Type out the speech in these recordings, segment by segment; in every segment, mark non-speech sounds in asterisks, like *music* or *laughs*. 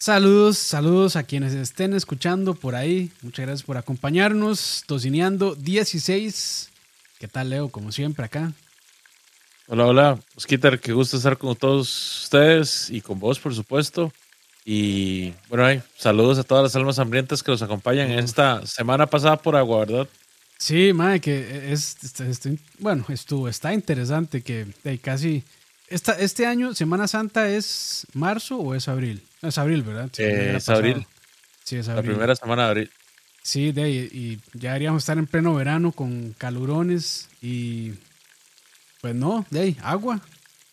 Saludos, saludos a quienes estén escuchando por ahí. Muchas gracias por acompañarnos. Tocineando 16. ¿Qué tal, Leo? Como siempre acá. Hola, hola. Osquitar, qué gusto estar con todos ustedes y con vos, por supuesto. Y bueno, saludos a todas las almas hambrientas que nos acompañan en esta semana pasada por agua, ¿verdad? Sí, madre, que es, bueno, estuvo, está interesante que casi, esta, este año, Semana Santa, ¿es marzo o es abril? Es abril, ¿verdad? Sí, es abril. Sí, es abril. La primera semana de abril. Sí, de, y ya deberíamos estar en pleno verano con calurones y pues no, de ahí, agua.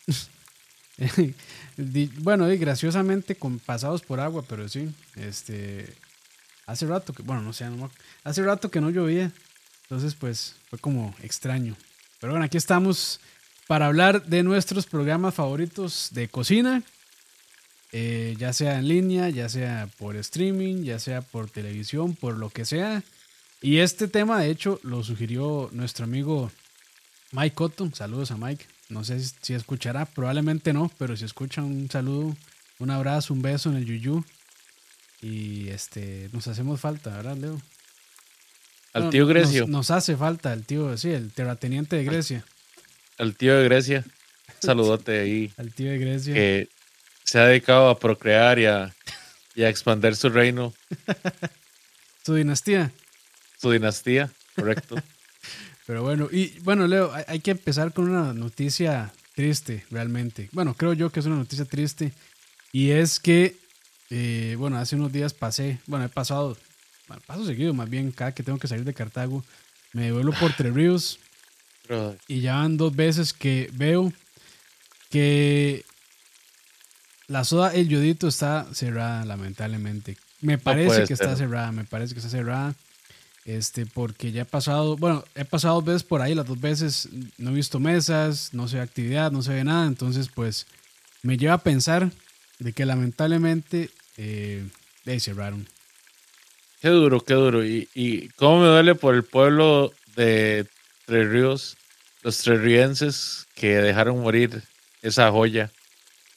*laughs* bueno, y graciosamente con pasados por agua, pero sí, este hace rato que, bueno, no sé, no, hace rato que no llovía. Entonces, pues fue como extraño. Pero bueno, aquí estamos para hablar de nuestros programas favoritos de cocina. Eh, ya sea en línea, ya sea por streaming, ya sea por televisión, por lo que sea. Y este tema, de hecho, lo sugirió nuestro amigo Mike Cotton. Saludos a Mike. No sé si, escuchará, probablemente no, pero si escucha un saludo, un abrazo, un beso en el yuyu. Y este, nos hacemos falta, ¿verdad, Leo? Al tío Grecia. Nos, hace falta el tío, sí, el terrateniente de Grecia. Al tío de Grecia. *laughs* Saludote ahí. Al tío de Grecia. Que se ha dedicado a procrear y a, y a expandir su reino. *laughs* su dinastía. Su dinastía, correcto. *laughs* Pero bueno, y bueno, Leo, hay, que empezar con una noticia triste, realmente. Bueno, creo yo que es una noticia triste. Y es que, eh, bueno, hace unos días pasé, bueno, he pasado, paso seguido más bien, cada que tengo que salir de Cartago, me vuelo por Tres Ríos. Y ya van dos veces que veo que la soda El Yodito está cerrada, lamentablemente. Me parece que está cerrada, me parece que está cerrada. Este, porque ya he pasado, bueno, he pasado dos veces por ahí, las dos veces no he visto mesas, no se ve actividad, no se ve nada. Entonces, pues, me lleva a pensar de que lamentablemente eh, cerraron. Qué duro, qué duro. Y, y cómo me duele por el pueblo de Tres Ríos, los tres que dejaron morir esa joya.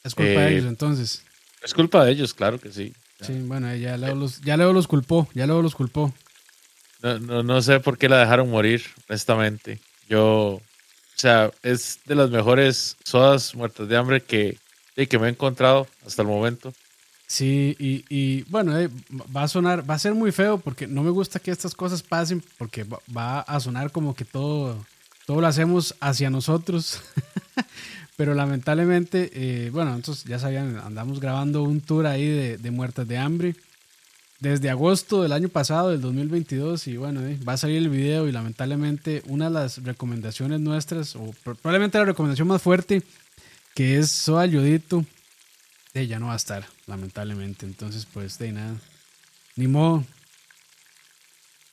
Es culpa de eh, ellos entonces. Es culpa de ellos, claro que sí. Sí, bueno, ya Leo los, ya Leo los culpó, ya Leo los culpó. No, no, sé por qué la dejaron morir, honestamente. Yo, o sea, es de las mejores sodas muertas de hambre que, que me he encontrado hasta el momento. Sí, y, y bueno, eh, va a sonar, va a ser muy feo porque no me gusta que estas cosas pasen porque va, a sonar como que todo, todo lo hacemos hacia nosotros. *laughs* Pero lamentablemente, eh, bueno, entonces ya sabían, andamos grabando un tour ahí de, de, muertas de hambre desde agosto del año pasado, del 2022, y bueno, eh, va a salir el video y lamentablemente una de las recomendaciones nuestras, o probablemente la recomendación más fuerte, que es Soda Yodito, ya no va a estar, lamentablemente. Entonces, pues, de nada, ni modo.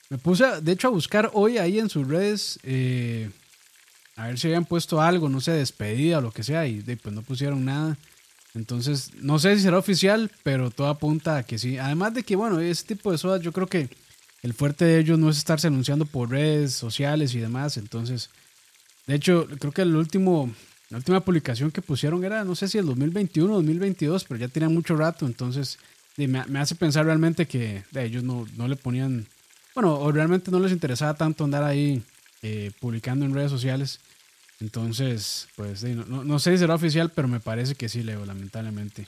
Me puse, de hecho, a buscar hoy ahí en sus redes a ver si habían puesto algo, no sé, despedida o lo que sea, y pues no pusieron nada. Entonces, no sé si será oficial, pero todo apunta a que sí. Además de que, bueno, ese tipo de sodas, yo creo que el fuerte de ellos no es estarse anunciando por redes sociales y demás. Entonces, de hecho, creo que el último, la última publicación que pusieron era, no sé si el 2021 o 2022, pero ya tenían mucho rato. Entonces, me, hace pensar realmente que de ellos no, no le ponían, bueno, o realmente no les interesaba tanto andar ahí eh, publicando en redes sociales. Entonces, pues no, sé si será oficial, pero me parece que sí, Leo, lamentablemente.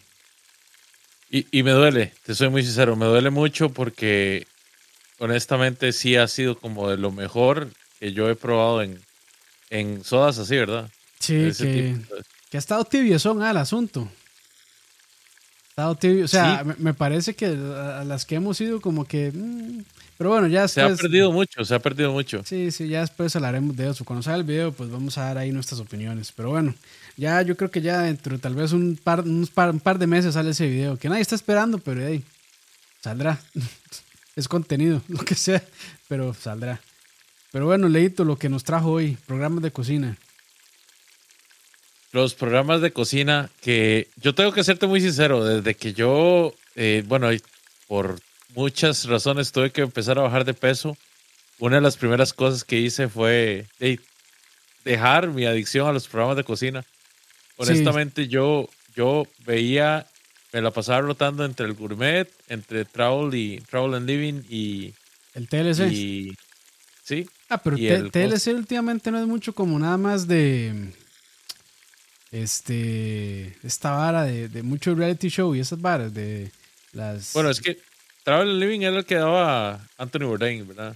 Y, y, me duele, te soy muy sincero, me duele mucho porque honestamente sí ha sido como de lo mejor que yo he probado en, en sodas así, ¿verdad? Sí, que, que, ha estado tibiezón al asunto. Ha estado tibio, o sea, me, parece que a las que hemos ido como que... Mm, pero bueno, ya Se ha perdido mucho, se ha perdido mucho. Sí, sí, ya después hablaremos de eso. Cuando salga el video, pues vamos a dar ahí nuestras opiniones. Pero bueno, ya yo creo que ya dentro de tal vez un par, un par, de meses sale ese video. Que nadie está esperando, pero ahí saldrá. *laughs* es contenido, *laughs* lo que sea, pero saldrá. Pero bueno, Leito, lo que nos trajo hoy, programas de cocina. Los programas de cocina que yo tengo que serte muy sincero, desde que yo, eh, bueno, por muchas razones tuve que empezar a bajar de peso. Una de las primeras cosas que hice fue dejar mi adicción a los programas de cocina. Honestamente, yo, yo veía me la pasaba rotando entre el gourmet, entre travel y travel and living y el TLC. Y, sí. Ah, pero TLC últimamente no es mucho como nada más de este esta vara de, de mucho reality show y esas varas de las Bueno, es que Travel Living era el que daba Anthony Bourdain, ¿verdad?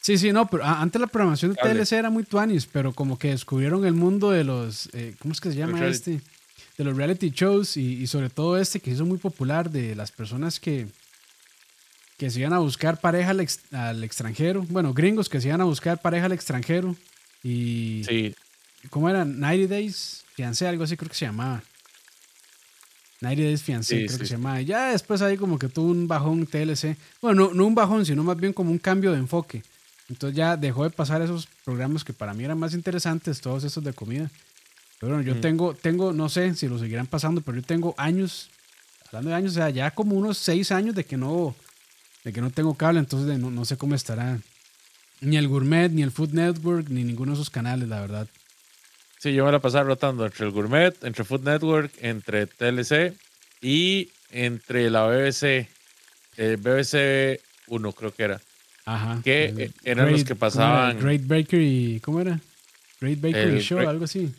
Sí, sí, no, pero antes la programación de TLC era muy tuanis, pero como que descubrieron el mundo de los, eh, ¿cómo es que se llama este? De los reality shows y, sobre todo este que hizo muy popular de las personas que, que se iban a buscar pareja al, extranjero, bueno, gringos que se iban a buscar pareja al extranjero y... Sí. ¿Cómo era? 90 Days, fiancé, algo así creo que se llamaba. 90 Days Fiancé, creo que se llamaba. Ya después ahí como que tuvo un bajón TLC. Bueno, no, no un bajón, sino más bien como un cambio de enfoque entonces ya dejó de pasar esos programas que para mí eran más interesantes, todos esos de comida. Pero bueno, yo tengo, tengo, no sé si lo seguirán pasando, pero yo tengo años, hablando de años, o sea, ya como unos seis años de que no, de que no tengo cable, entonces no, no sé cómo estará ni el Gourmet, ni el Food Network, ni ninguno de esos canales, la verdad. Sí, yo me la pasaba rotando entre el Gourmet, entre Food Network, entre TLC y entre la BBC, el BBC 1 creo que era. Ajá. Que eran los que pasaban. Great Bakery, ¿cómo era? Great Bakery Show, algo así.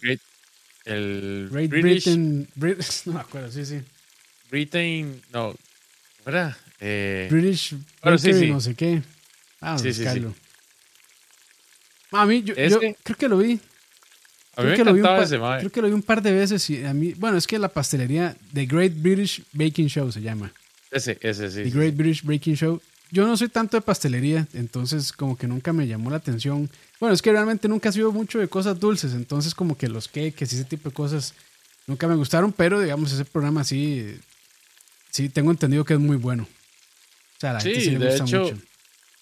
el Great Britain. *laughs* no me acuerdo, sí, sí. Britain, no. ¿Verdad? Eh, British Bakery, no sé qué. Ah, sí, sí, sí. A mí, yo, yo creo que lo vi. A mí creo me que lo vi un ese, Creo que lo vi un par de veces y a mí, bueno, es que la pastelería The Great British Baking Show se llama. Ese, ese, sí. The Great British Baking Show yo no soy tanto de pastelería, entonces como que nunca me llamó la atención. Bueno, es que realmente nunca he sido mucho de cosas dulces, entonces como que los cakes y ese tipo de cosas nunca me gustaron, pero digamos ese programa sí, sí tengo entendido que es muy bueno. O sea, la sí, sí le de gusta hecho, mucho.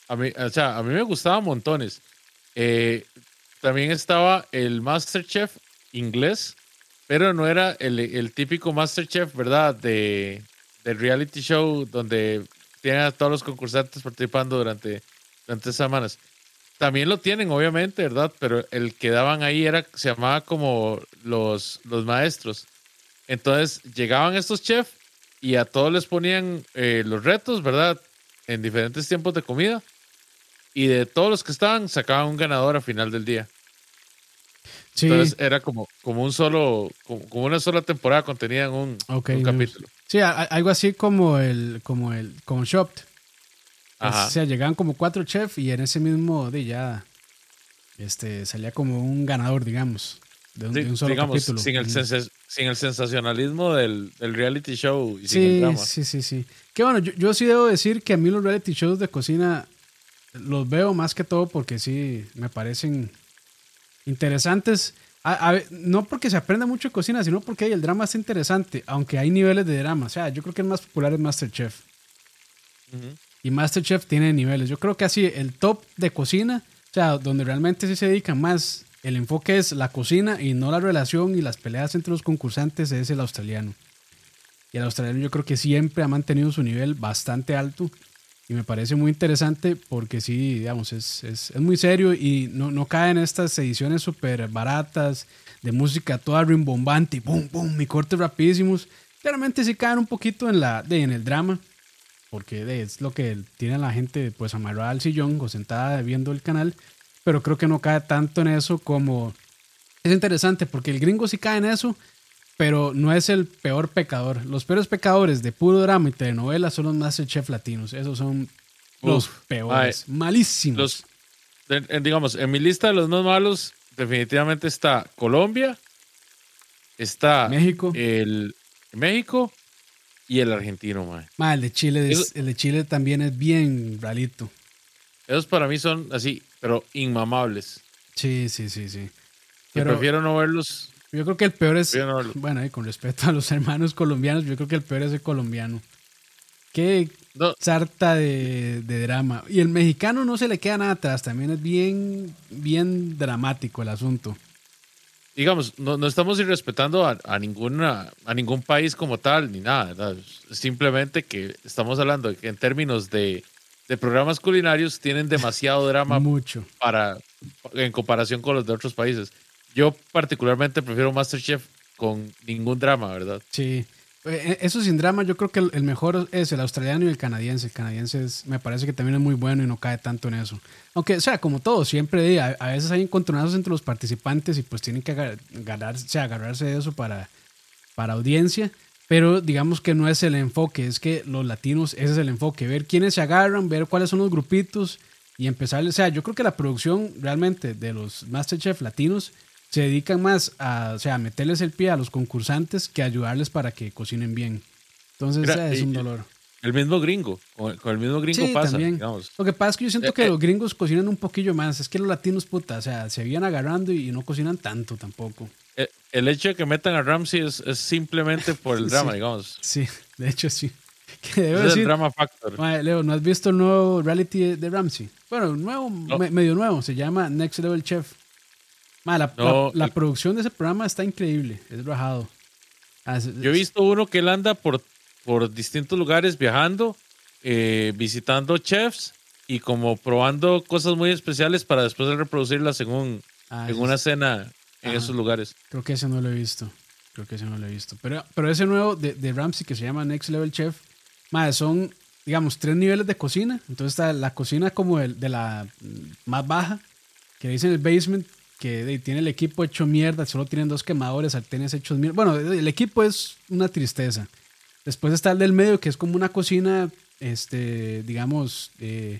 A mí, o sea, a mí me gustaba montones. Eh, también estaba el Masterchef inglés, pero no era el, el típico Masterchef, ¿verdad? De, del reality show donde tienen a todos los concursantes participando durante, durante semanas. También lo tienen, obviamente, ¿verdad? Pero el que daban ahí era, se llamaba como los, los maestros. Entonces llegaban estos chefs y a todos les ponían eh, los retos, ¿verdad? En diferentes tiempos de comida. Y de todos los que estaban, sacaban un ganador a final del día. Entonces era como, como un solo, como, una sola temporada contenida en un, un capítulo. Sí, algo así como el, como el, como Shopped. O sea, llegaban como cuatro chefs y en ese mismo de ya este, salía como un ganador, digamos, de un, solo capítulo. Sin el, sin el sensacionalismo del, reality show y sí, sin el drama. Sí, sí, sí. Que bueno, yo, yo sí debo decir que a mí los reality shows de cocina los veo más que todo porque sí me parecen interesantes. no porque se aprenda mucho de cocina, sino porque el drama es interesante, aunque hay niveles de drama. O sea, yo creo que el más popular es Masterchef. Y Masterchef tiene niveles. Yo creo que así el top de cocina, o sea, donde realmente sí se dedican más, el enfoque es la cocina y no la relación y las peleas entre los concursantes, es el australiano. Y el australiano yo creo que siempre ha mantenido su nivel bastante alto y me parece muy interesante porque sí, digamos, es, es, es muy serio y no, no cae en estas ediciones súper baratas de música toda rimbombante y pum, pum, y cortes rapidísimos. Claramente sí caen un poquito en, la, de, en el drama, porque es lo que tiene la gente pues amarrada al sillón o sentada viendo el canal, pero creo que no cae tanto en eso como... Es interesante porque el gringo sí cae en eso, pero no es el peor pecador. Los peores pecadores de puro drama y telenovela son los Masterchef latinos. Esos son los peores. Malísimos. digamos, en mi lista de los más malos, definitivamente está Colombia, está México, el México y el argentino, el de Chile, el de Chile también es bien ralito. Esos para mí son así, pero inmamables. Sí, sí, sí, sí. Pero, prefiero no verlos yo creo que el peor es. Bueno, y con respeto a los hermanos colombianos, yo creo que el peor es el colombiano. Qué sarta de, drama. Y el mexicano no se le queda nada atrás, también es bien, bien dramático el asunto. Digamos, no, estamos irrespetando a, a, ninguna, a ningún país como tal, ni nada. Simplemente que estamos hablando que en términos de, de programas culinarios tienen demasiado drama *laughs* Mucho. Para, en comparación con los de otros países. Yo particularmente prefiero Masterchef con ningún drama, ¿verdad? Sí. Eh, eso sin drama, yo creo que el, mejor es el australiano y el canadiense. El canadiense me parece que también es muy bueno y no cae tanto en eso. Aunque, o sea, como todo, siempre a, veces hay encontronazos entre los participantes y pues tienen que agarrarse, agarrarse de eso para, para audiencia. Pero digamos que no es el enfoque, es que los latinos, ese es el enfoque, ver quiénes se agarran, ver cuáles son los grupitos y empezar, o sea, yo creo que la producción realmente de los Masterchef latinos se dedican más a, o sea, a meterles el pie a los concursantes que a ayudarles para que cocinen bien. Entonces es un dolor. El mismo gringo, con, el mismo gringo pasa, digamos. Lo que pasa es que yo siento eh, que eh. los gringos cocinan un poquillo más. Es que los latinos, puta, o sea, se vienen agarrando y, no cocinan tanto tampoco. Eh, el, hecho de que metan a Ramsey es, simplemente *laughs* por el drama, digamos. Sí, de hecho sí. *laughs* es el drama factor. Leo, ¿no has visto el nuevo reality de Ramsey? Bueno, nuevo, medio nuevo, se llama Next Level Chef la, producción de ese programa está increíble, es rajado. Ah, Yo he visto uno que él anda por, por distintos lugares viajando, eh, visitando chefs y como probando cosas muy especiales para después reproducirlas según ah, en una cena en esos lugares. Creo que ese no lo he visto. Creo que ese no lo he visto. Pero, pero ese nuevo de, de Ramsey que se llama Next Level Chef, son, digamos, tres niveles de cocina. Entonces está la cocina como de, de la más baja, que dicen el basement, que tiene el equipo hecho mierda, solo tienen dos quemadores, sartenes hechos mierda. Bueno, el equipo es una tristeza. Después está el del medio, que es como una cocina, este, digamos, eh,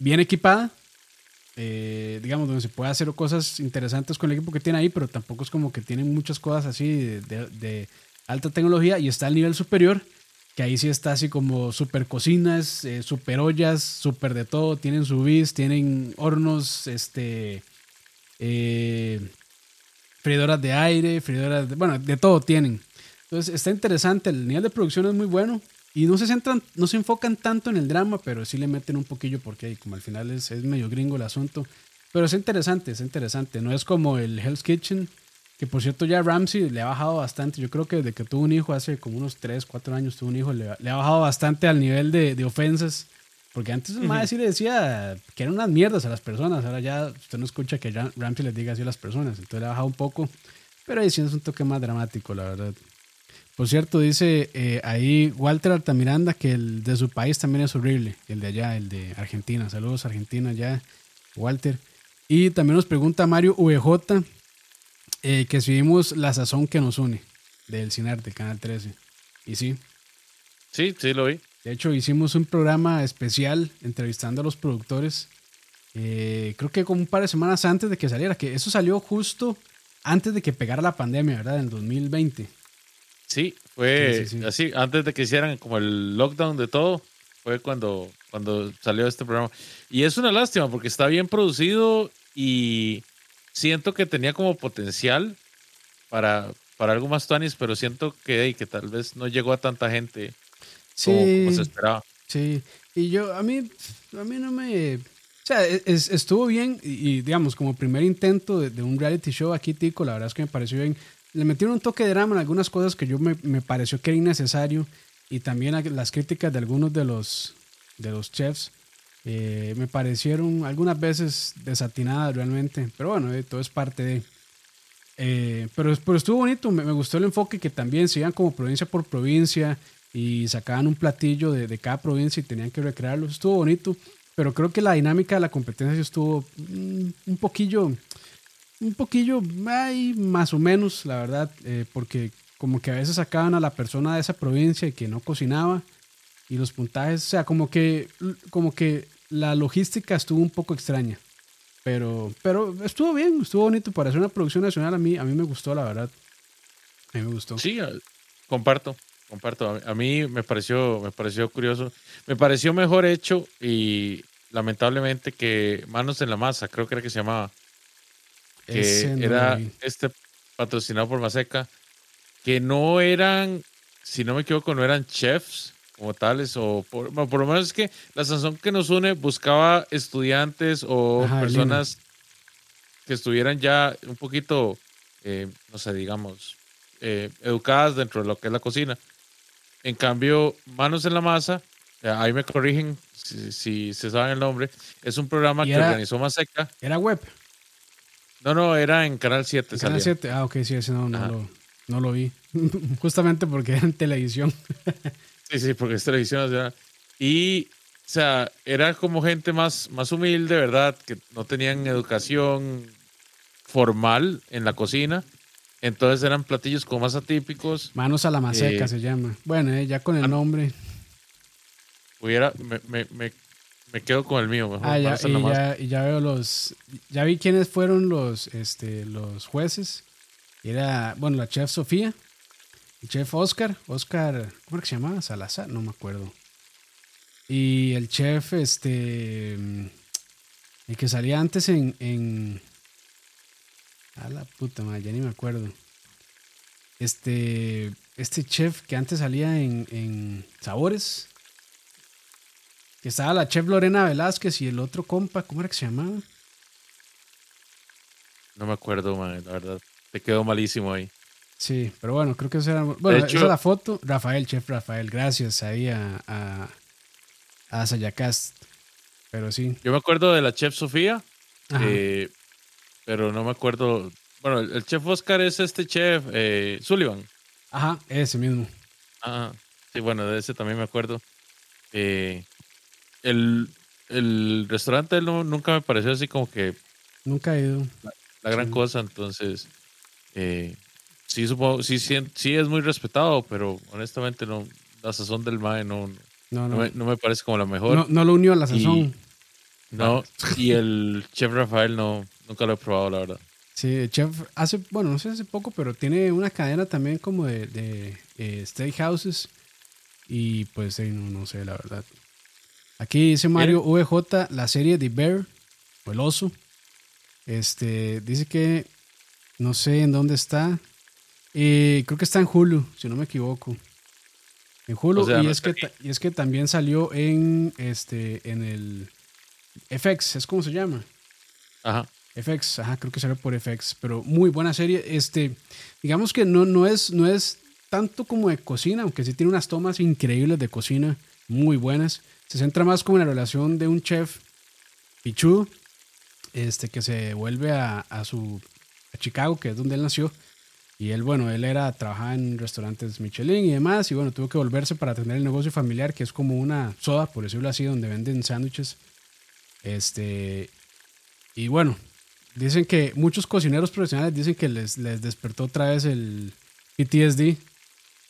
bien equipada. Eh, digamos, donde se puede hacer cosas interesantes con el equipo que tiene ahí, pero tampoco es como que tienen muchas cosas así de, alta tecnología. Y está el nivel superior, que ahí sí está así como super cocinas, eh, super ollas, super de todo. Tienen su bis, tienen hornos, este eh, de aire, freidoras de, bueno, de todo tienen. Entonces está interesante, el nivel de producción es muy bueno y no se centran, no se enfocan tanto en el drama, pero sí le meten un poquillo porque como al final es, medio gringo el asunto. Pero es interesante, es interesante. No es como el Hell's Kitchen, que por cierto ya Ramsey le ha bajado bastante. Yo creo que desde que tuvo un hijo hace como unos 3, 4 años tuvo un hijo, le, ha bajado bastante al nivel de ofensas porque antes el uh sí le decía que eran unas mierdas a las personas. Ahora ya usted no escucha que Ramsey les diga así a las personas. Entonces le ha bajado un poco. Pero ahí sí es un toque más dramático, la verdad. Por cierto, dice eh, ahí Walter Altamiranda que el de su país también es horrible. El de allá, el de Argentina. Saludos, Argentina, ya. Walter. Y también nos pregunta Mario VJ eh, que si vimos la sazón que nos une del CINAR, del Canal 13. Y sí. Sí, sí, lo vi. De hecho, hicimos un programa especial entrevistando a los productores. Eh, creo que como un par de semanas antes de que saliera, que eso salió justo antes de que pegara la pandemia, ¿verdad? En 2020. Sí, fue así, antes de que hicieran como el lockdown de todo, fue cuando, cuando salió este programa. Y es una lástima porque está bien producido y siento que tenía como potencial para, para algo más tuanis, pero siento que, que tal vez no llegó a tanta gente sí, se esperaba. Sí, y yo, a mí, a mí no me... O sea, e, estuvo bien y, digamos, como primer intento de, un reality show aquí, Tico, la verdad es que me pareció bien. Le metieron un toque de drama en algunas cosas que yo me, me pareció que era innecesario y también las críticas de algunos de los, de los chefs eh, me parecieron algunas veces desatinadas realmente, pero bueno, eh, todo es parte de... Eh, pero, pero, estuvo bonito, me, me, gustó el enfoque que también sigan como provincia por provincia y sacaban un platillo de, de, cada provincia y tenían que recrearlo. Estuvo bonito, pero creo que la dinámica de la competencia estuvo mm, un poquillo, un poquillo ay, más o menos, la verdad, eh, porque como que a veces sacaban a la persona de esa provincia y que no cocinaba y los puntajes, o sea, como que, como que la logística estuvo un poco extraña. Pero, pero estuvo bien, estuvo bonito para hacer una producción nacional. A mí, a mí me gustó, la verdad. A mí me gustó. Sí, comparto comparto. A mí me pareció, me pareció curioso. Me pareció mejor hecho y lamentablemente que Manos en la Masa, creo que era que se llamaba. Que era este patrocinado por Maseca. Que no eran, si no me equivoco, no eran chefs como tales. O por, por lo menos es que la Sansón que nos une buscaba estudiantes o personas que estuvieran ya un poquito, eh, no sé, digamos, eh, educadas dentro de lo que es la cocina. En cambio, Manos en la Masa, eh, ahí me corrigen si, se saben el nombre, es un programa que organizó Maseca. ¿Era web? No, no, era en Canal 7. Canal 7, ah, ok, sí, ese no, no, no lo vi. *laughs* Justamente porque era en televisión. *laughs* sí, sí, porque es televisión. y, o sea, era como gente más, más humilde, ¿verdad? Que no tenían educación formal en la cocina. Entonces eran platillos como más atípicos. Manos a la maseca eh, se llama. Bueno, eh, ya con el nombre. Hubiera, me, me, me, quedo con el mío mejor. Ah, ya, y, ya, y, ya, veo los. Ya vi quiénes fueron los, este, los jueces. Era, bueno, la chef Sofía, el chef Oscar, Oscar, ¿cómo era que se llamaba? Salazar, no me acuerdo. Y el chef, este, el que salía antes en, en a la puta madre, ya ni me acuerdo. Este, este chef que antes salía en, en Sabores, que estaba la chef Lorena Velázquez y el otro compa, ¿cómo era que se llamaba? No me acuerdo, man, la verdad. Te quedó malísimo ahí. Sí, pero bueno, creo que eso era. Bueno, esa es la foto. Rafael, chef Rafael, gracias ahí a, a, a Sayacast. Pero sí. Yo me acuerdo de la chef Sofía, eh, pero no me acuerdo. Bueno, el, chef Oscar es este chef eh, Sullivan. Ajá, ese mismo. Ajá, sí, bueno, de ese también me acuerdo. Eh, el, el restaurante no, nunca me pareció así como que. Nunca he ido. La, gran cosa, entonces. Eh, sí, supongo, sí, sí, es muy respetado, pero honestamente no, la sazón del MAE no, no, no. me, parece como la mejor. No, lo unió a la sazón. no, y el chef Rafael no, nunca lo he probado, la verdad. Sí, chef hace, bueno, no sé hace poco, pero tiene una cadena también como de, de eh, steakhouses. Y pues no, no sé, la verdad. Aquí dice Mario VJ, la serie de Bear, o el oso. Este, dice que no sé en dónde está. Eh, creo que está en Hulu, si no me equivoco. En Hulu. y, es que, y es que también salió en este en el FX, es como se llama. Ajá. FX, ajá, creo que salió por FX, pero muy buena serie. Este, digamos que no, no, es, no es tanto como de cocina, aunque sí tiene unas tomas increíbles de cocina, muy buenas. Se centra más como en la relación de un chef pichudo, este, que se vuelve a, a su a Chicago, que es donde él nació. Y él, bueno, él era, trabajaba en restaurantes Michelin y demás, y bueno, tuvo que volverse para tener el negocio familiar, que es como una soda, por decirlo así, donde venden sándwiches. Este, y bueno, dicen que muchos cocineros profesionales dicen que les, les despertó otra vez el PTSD,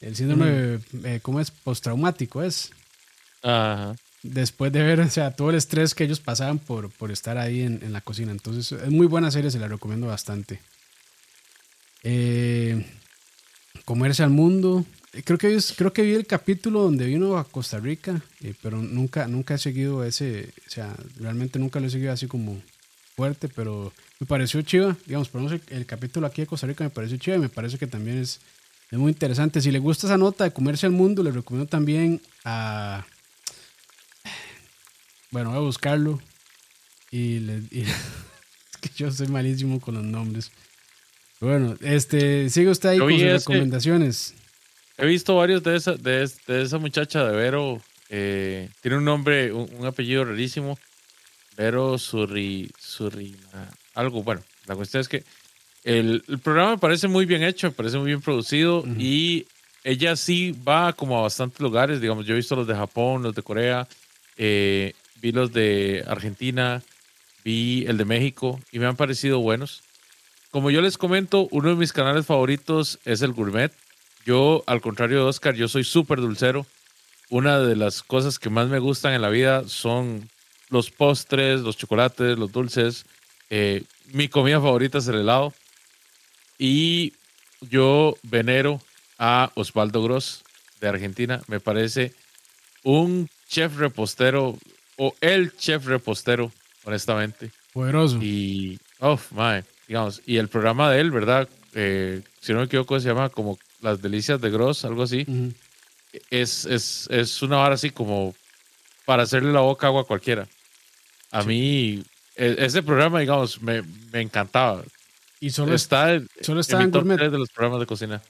el síndrome, eh, ¿cómo es? Postraumático es. Ajá. Después de ver, *laughs* o sea, todo el estrés que ellos pasaban por, por estar ahí en, en la cocina. Entonces, es muy buena serie, se la recomiendo bastante. Eh, comerse al mundo. Creo que, creo que vi el capítulo donde vino a Costa Rica, eh, pero nunca, nunca he seguido ese, o sea, realmente nunca lo he seguido así como fuerte, pero me pareció chiva, digamos, por el, el capítulo aquí de Costa Rica me pareció chiva y me parece que también es, es muy interesante. Si le gusta esa nota de comerse al mundo, le recomiendo también a... Bueno, voy a buscarlo y, le, *laughs* es que yo soy malísimo con los nombres. Bueno, este, sigue usted ahí con sus recomendaciones. He visto varios de esa, de, esa muchacha de Vero. Eh, tiene un nombre, un, apellido rarísimo. Vero Surri, Surrina, algo. Bueno, la cuestión es que el, programa me parece muy bien hecho, me parece muy bien producido y ella sí va como a bastantes lugares. Digamos, yo he visto los de Japón, los de Corea, eh, vi los de Argentina, vi el de México y me han parecido buenos. Como yo les comento, uno de mis canales favoritos es el Gourmet. Yo, al contrario de Oscar, yo soy súper dulcero. Una de las cosas que más me gustan en la vida son los postres, los chocolates, los dulces. Eh, mi comida favorita es el helado. Y yo venero a Osvaldo Gross de Argentina. Me parece un chef repostero o el chef repostero, honestamente. Poderoso. Y, oh, my digamos, y el programa de él, ¿verdad? Eh, si no me equivoco, se llama como Las Delicias de Gross, algo así. es, es, es, una vara así como para hacerle la boca agua a cualquiera. A mí, e, ese programa, digamos, me, me encantaba. Y solo está, solo está en, mi top de los programas de cocina.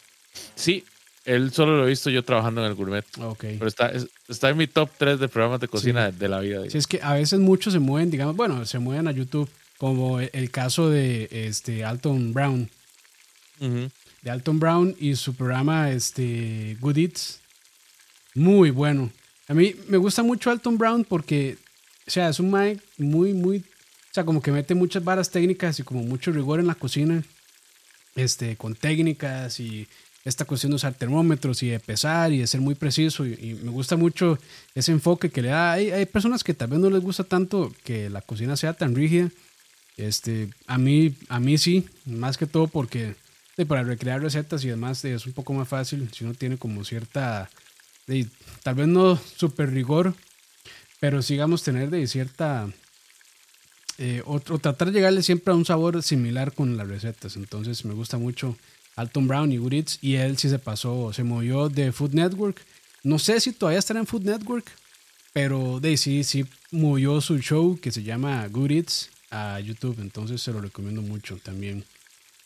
Sí, él solo lo he visto yo trabajando en el gourmet. Okay. Pero está, está en mi top 3 de programas de cocina de, la vida. Sí, es que a veces muchos se mueven, digamos, bueno, se mueven a YouTube como el caso de este Alton Brown. de Alton Brown y su programa este, Good Eats. Muy bueno. A mí me gusta mucho Alton Brown porque, o sea, es un Mike muy, muy, o sea, como que mete muchas varas técnicas y como mucho rigor en la cocina, este, con técnicas y esta cuestión de usar termómetros y de pesar y de ser muy preciso. Y, me gusta mucho ese enfoque que le da. Hay, hay, personas que tal vez no les gusta tanto que la cocina sea tan rígida. Este, a, mí, a mí sí, más que todo porque para recrear recetas y demás es un poco más fácil si uno tiene como cierta, tal vez no super rigor, pero sigamos tener de cierta, eh, o, tratar de llegarle siempre a un sabor similar con las recetas. Entonces me gusta mucho Alton Brown y Good y él sí se pasó, se movió de Food Network. No sé si todavía estará en Food Network, pero de sí, sí movió su show que se llama Good Eats a YouTube, entonces se lo recomiendo mucho también.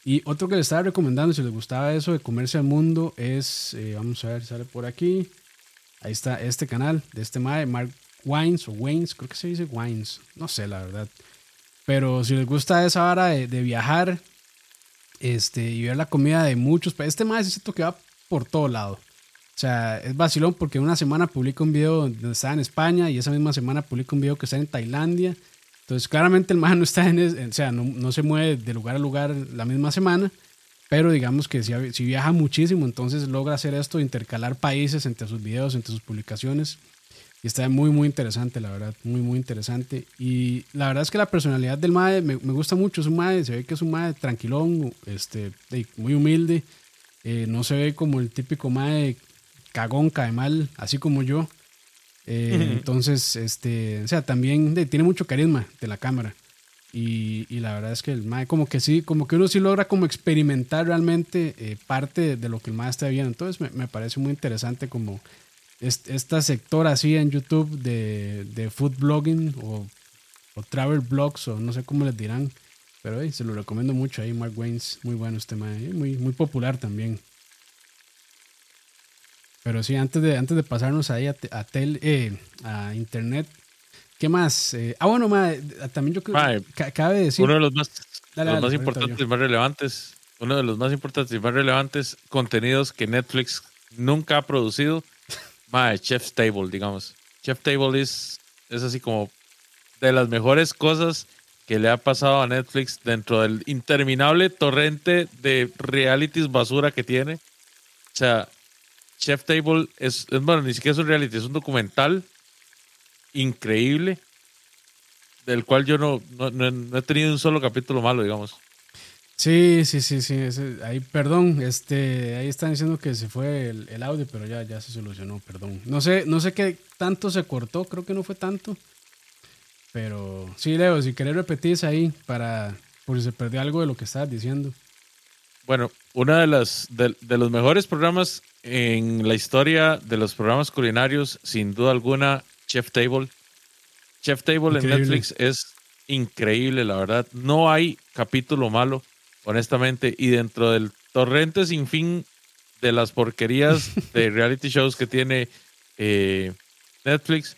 Y otro que le estaba recomendando, si les gustaba eso de comerse al mundo, es, eh, vamos a ver, sale por aquí. Ahí está este canal de este Mae, Mark Wines o Waynes, creo que se dice Wines, no sé la verdad. Pero si les gusta esa hora de, viajar este, y ver la comida de muchos países, este Mae es cierto que va por todo lado. O sea, es vacilón porque una semana publica un video donde está en España y esa misma semana publica un video que está en Tailandia entonces, claramente el *laughs* man no está en, o sea, no, no, se mueve de lugar a lugar la misma semana, pero digamos que si, si, viaja muchísimo, entonces logra hacer esto, intercalar países entre sus videos, entre sus publicaciones. Y está muy, muy interesante, la verdad, muy, muy interesante. Y la verdad es que la personalidad del MAE me, me gusta mucho, es un MAE, se ve que es un MAE tranquilón, este, muy humilde, eh, no se ve como el típico MAE cagón, cae mal, así como yo. Eh, entonces, este, o sea, también tiene mucho carisma de la cámara. Y, y, la verdad es que el MAE como que sí, como que uno sí logra como experimentar realmente eh, parte de lo que el MAE está viendo. Entonces me, me parece muy interesante como esta sector así en YouTube de, de food blogging o, o, travel blogs o no sé cómo les dirán. Pero se lo recomiendo mucho ahí, Mark Waynes, muy bueno este MAE, muy, muy popular también. Pero sí, antes de, antes de pasarnos ahí a, a, eh, a internet, ¿qué más? Eh, ah, bueno, también yo creo que cabe decir. Uno de los más, los más importantes y más relevantes, uno de los más importantes y más relevantes contenidos que Netflix nunca ha producido, mae, Chef's Table, digamos. Chef Table es, es así como de las mejores cosas que le ha pasado a Netflix dentro del interminable torrente de realities basura que tiene. O sea, Chef Table es, bueno, ni siquiera es un reality, es un documental increíble del cual yo no, no, he tenido un solo capítulo malo, digamos. Sí, sí, sí, sí. ahí, perdón, este, ahí están diciendo que se fue el, audio, pero ya, ya se solucionó, perdón. No sé, no sé qué tanto se cortó, creo que no fue tanto. Pero sí, Leo, si querés repetir ahí para por si se perdió algo de lo que estabas diciendo. Bueno, uno de, las, de, los mejores programas en la historia de los programas culinarios, sin duda alguna, Chef Table. Chef Table en Netflix es increíble, la verdad. No hay capítulo malo, honestamente. Y dentro del torrente sin fin de las porquerías *laughs* de reality shows que tiene eh, Netflix,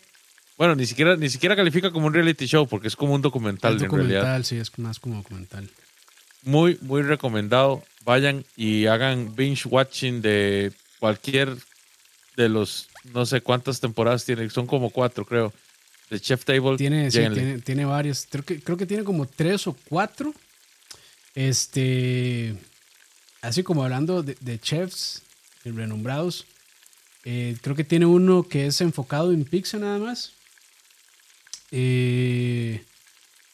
bueno, ni siquiera, ni siquiera califica como un reality show porque es como un documental, es documental en realidad. Sí, es más como documental. Muy, muy recomendado vayan y hagan binge watching de cualquier de los, no sé cuántas temporadas tiene, son como cuatro, creo, de Chef Table. Tiene, tiene, tiene, varias, creo que, creo que tiene como tres o cuatro. Este, así como hablando de, chefs renombrados, eh, creo que tiene uno que es enfocado en pizza nada más. Eh,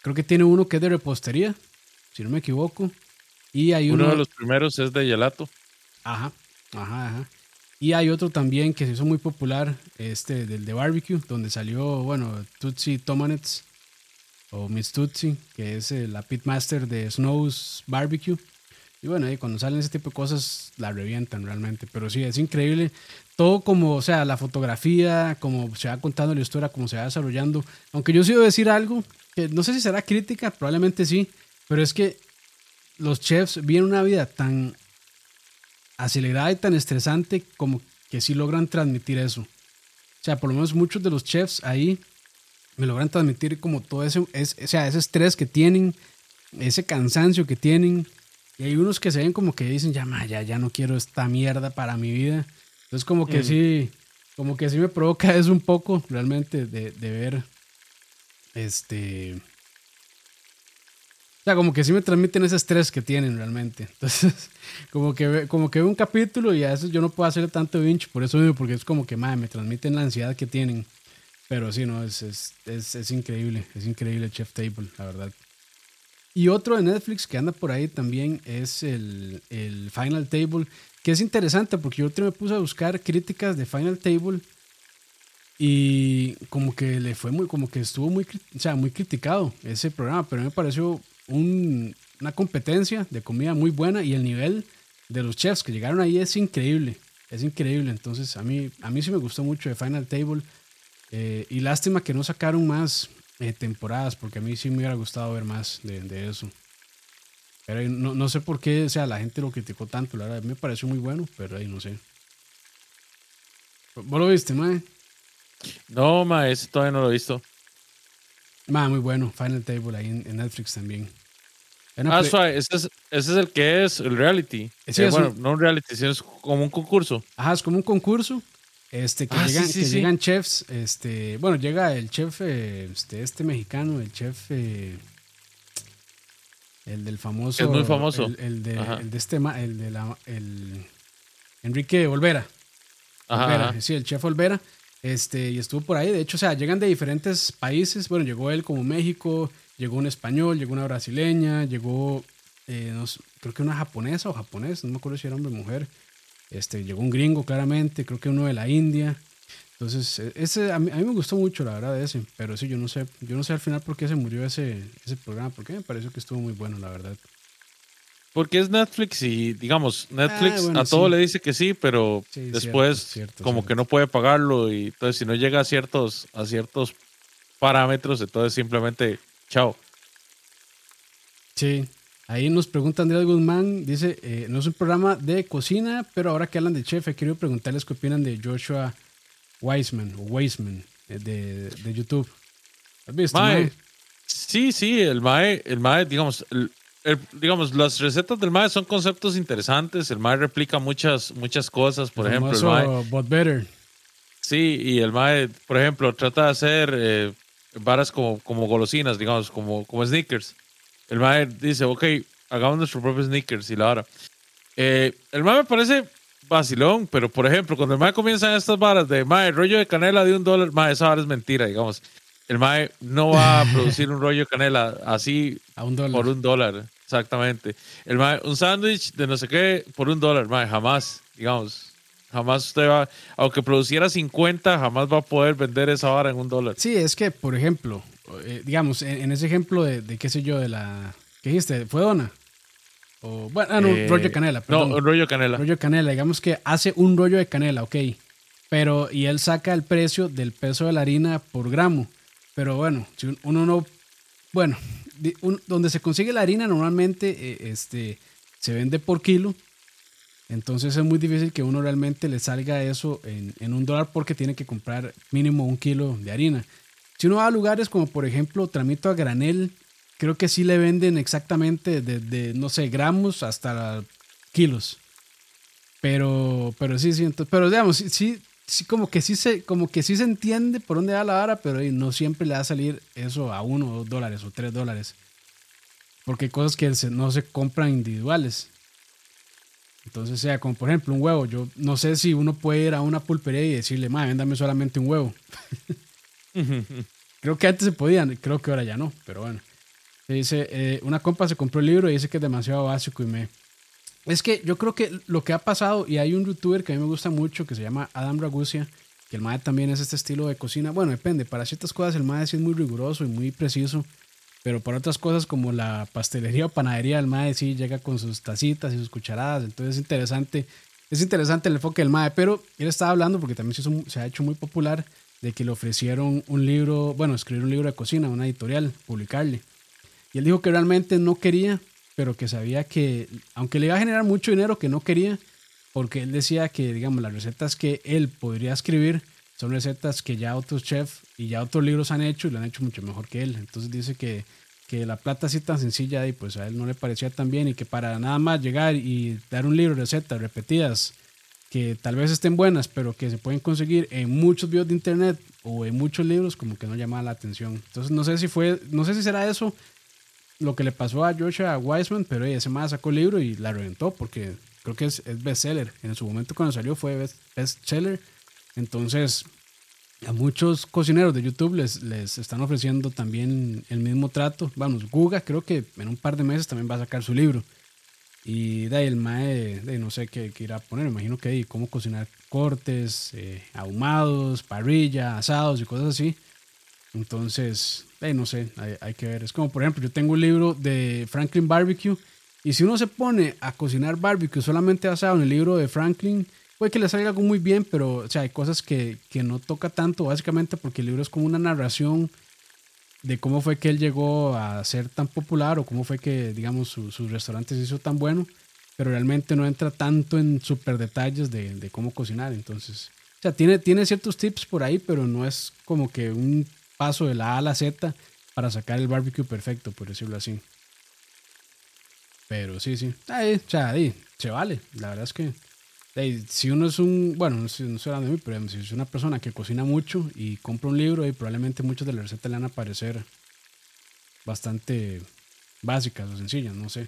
creo que tiene uno que es de repostería, si no me equivoco. Y hay uno, de los primeros es de gelato. Ajá, ajá, ajá. Y hay otro también que se hizo muy popular, este del de barbecue, donde salió, bueno, Tutsi Tomanets o Miss Tutsi, que es la pitmaster de Snow's Barbecue. Y bueno, ahí cuando salen ese tipo de cosas la revientan realmente. Pero sí, es increíble. Todo como, o sea, la fotografía, como se va contando la historia, como se va desarrollando. Aunque yo sí debo decir algo, que no sé si será crítica, probablemente sí, pero es que los chefs viven una vida tan acelerada y tan estresante como que sí logran transmitir eso. O sea, por lo menos muchos de los chefs ahí me logran transmitir como todo ese, es, o sea, ese estrés que tienen, ese cansancio que tienen, Y hay unos que se ven como que dicen, ya, ya, ya no quiero esta mierda para mi vida. Entonces como que sí, como que sí me provoca *laughs* eso un poco realmente de, de ver, este... O sea, como que sí me transmiten ese estrés que tienen realmente. *laughs* Entonces, como que, como que veo un capítulo y a veces yo no puedo hacerle tanto binge por eso mismo, porque es como que, madre, me transmiten la ansiedad que tienen. Pero sí, no, es, es, es, es increíble, es increíble Chef Table, la verdad. Y otro de Netflix que anda por ahí también es el, el, Final Table, que es interesante porque yo me puse a buscar críticas de Final Table y como que le fue muy, como que estuvo muy, o sea, muy criticado ese programa, pero me pareció un, una competencia de comida muy buena y el nivel de los chefs que llegaron ahí es increíble, es increíble. Entonces a mí, a mí sí me gustó mucho de Final Table eh, y lástima que no sacaron más eh, temporadas, porque a mí sí me hubiera gustado ver más de, de eso. Pero no, no, sé por qué, o sea, la gente lo criticó tanto, la verdad, me pareció muy bueno, pero ahí no sé. ¿Vos lo viste, mae? No, mae, ese todavía no lo he visto. Mae, muy bueno, Final Table ahí en, en Netflix también. Ah, suave, ese es, ese es el que es el reality. Sí, eh, bueno, un... no un reality, sino es como un concurso. Ajá, es como un concurso este, que, ah, llegan, sí, sí, que sí. llegan chefs, este, bueno, llega el chef, eh, este, este mexicano, el chef, eh, el del famoso. Es muy famoso. El, el, de, el de, este, el de la, el Enrique Olvera. Ajá, Olvera ajá. Sí, el chef Olvera. Este, y estuvo por ahí. De hecho, o sea, llegan de diferentes países. Bueno, llegó él como México, llegó un español, llegó una brasileña, llegó, eh, no, creo que una japonesa o japonés, no me acuerdo si era hombre o mujer. Este, llegó un gringo, claramente, creo que uno de la India. Entonces, e, ese, a mí, a, mí, me gustó mucho, la verdad, ese. Pero sí, yo no sé, yo no sé al final por qué se murió ese, ese programa, porque me pareció que estuvo muy bueno, la verdad. Porque es Netflix y, digamos, Netflix ah, bueno, a todo sí. le dice que sí, pero sí, después cierto, cierto, como cierto. que no puede pagarlo y entonces si no llega a ciertos, a ciertos parámetros, entonces simplemente, chao. Sí, Ahí nos pregunta Andrés Guzmán, dice, eh, no es un programa de cocina, pero ahora que hablan de chef, he querido preguntarles qué opinan de Joshua Weisman, o Weisman, eh, de, de, YouTube. ¿Has visto? Mae, mae? Sí, sí, el Mae, el Mae digamos, el, el, digamos, las recetas del Mae son conceptos interesantes, el Mae replica muchas, muchas cosas, por el ejemplo, el Mae... But better. Sí, y el Mae, por ejemplo, trata de hacer eh, varas como, como golosinas, digamos, como, como sneakers el mae dice, ok, hagamos nuestros propios sneakers y la hora. Eh, el mae me parece vacilón, pero por ejemplo, cuando el mae comienza estas varas de mae, rollo de canela de un dólar, mae, esa vara es mentira, digamos. El mae no va a *laughs* producir un rollo de canela así a un dólar. por un dólar, exactamente. El mae, un sándwich de no sé qué por un dólar, mae, jamás, digamos. Jamás usted va, aunque produciera 50, jamás va a poder vender esa vara en un dólar. Sí, es que, por ejemplo, eh, digamos, en, en, ese ejemplo de, de, qué sé yo, de la... ¿Qué dijiste? ¿Fue dona? O, bueno, ah, no, eh, rollo de canela. Perdón. No, rollo de canela. Rollo de canela, digamos que hace un rollo de canela, ok. Pero, y él saca el precio del peso de la harina por gramo. Pero bueno, si uno no... Bueno, un, donde se consigue la harina normalmente eh, este, se vende por kilo. Entonces es muy difícil que uno realmente le salga eso en, en un dólar porque tiene que comprar mínimo un kilo de harina. Si uno va a lugares como por ejemplo Tramito a Granel, creo que sí le venden exactamente desde, no sé, gramos hasta kilos. Pero, pero sí, sí, pero digamos, sí, sí, como que sí se, como que sí se entiende por dónde va la vara, pero no siempre le va a salir eso a uno dos dólares o tres dólares. Porque hay cosas que no se compran individuales. Entonces, sea, como por ejemplo un huevo, yo no sé si uno puede ir a una pulpería y decirle, madre, véndame solamente un huevo. *laughs* *laughs* creo que antes se podían, creo que ahora ya no, pero bueno. Dice, eh, una compa se compró el libro y dice que es demasiado básico y me... Es que yo creo que lo que ha pasado, y hay un youtuber que a mí me gusta mucho que se llama Adam Ragusia, que el MAE también es este estilo de cocina. Bueno, depende, para ciertas cosas el MAE sí es muy riguroso y muy preciso, pero para otras cosas como la pastelería o panadería, el MAE sí llega con sus tacitas y sus cucharadas, entonces es interesante, es interesante el enfoque del MAE, pero él estaba hablando porque también se, se ha hecho muy popular de que le ofrecieron un libro, bueno, escribir un libro de cocina, una editorial, publicarle. Y él dijo que realmente no quería, pero que sabía que, aunque le iba a generar mucho dinero, que no quería, porque él decía que, digamos, las recetas que él podría escribir son recetas que ya otros chefs y ya otros libros han hecho y lo han hecho mucho mejor que él. Entonces dice que, que la plata así tan sencilla y pues a él no le parecía tan bien y que para nada más llegar y dar un libro de recetas repetidas que tal vez estén buenas, pero que se pueden conseguir en muchos videos de internet o en muchos libros, como que no llamaba la atención. Entonces no sé si fue, no sé si será eso lo que le pasó a Joshua Wiseman, pero ese más sacó el libro y la reventó porque creo que es, es bestseller. En su momento cuando salió fue best, bestseller. Entonces a muchos cocineros de YouTube les, les están ofreciendo también el mismo trato. Vamos, Guga creo que en un par de meses también va a sacar su libro. Y de ahí el mae, de no sé qué, irá a poner, imagino que ahí cómo cocinar cortes, eh, ahumados, parrilla, asados y cosas así. Entonces, de no sé, hay, hay, que ver. Es como, por ejemplo, yo tengo un libro de Franklin Barbecue y si uno se pone a cocinar barbecue solamente basado en el libro de Franklin, puede que le salga algo muy bien, pero o sea, hay cosas que, que no toca tanto, básicamente porque el libro es como una narración de cómo fue que él llegó a ser tan popular o cómo fue que, digamos, sus restaurantes se hizo tan bueno, pero realmente no entra tanto en super detalles de, cómo cocinar. Entonces, o sea, tiene, tiene ciertos tips por ahí, pero no es como que un paso de la A a la Z para sacar el barbecue perfecto, por decirlo así. Pero sí, sí. Ahí, o sea, ahí, se vale. La verdad es que si uno es un, bueno, no sé, no de mí, pero si es una persona que cocina mucho y compra un libro y probablemente muchas de las recetas le van a parecer bastante básicas o sencillas, no sé.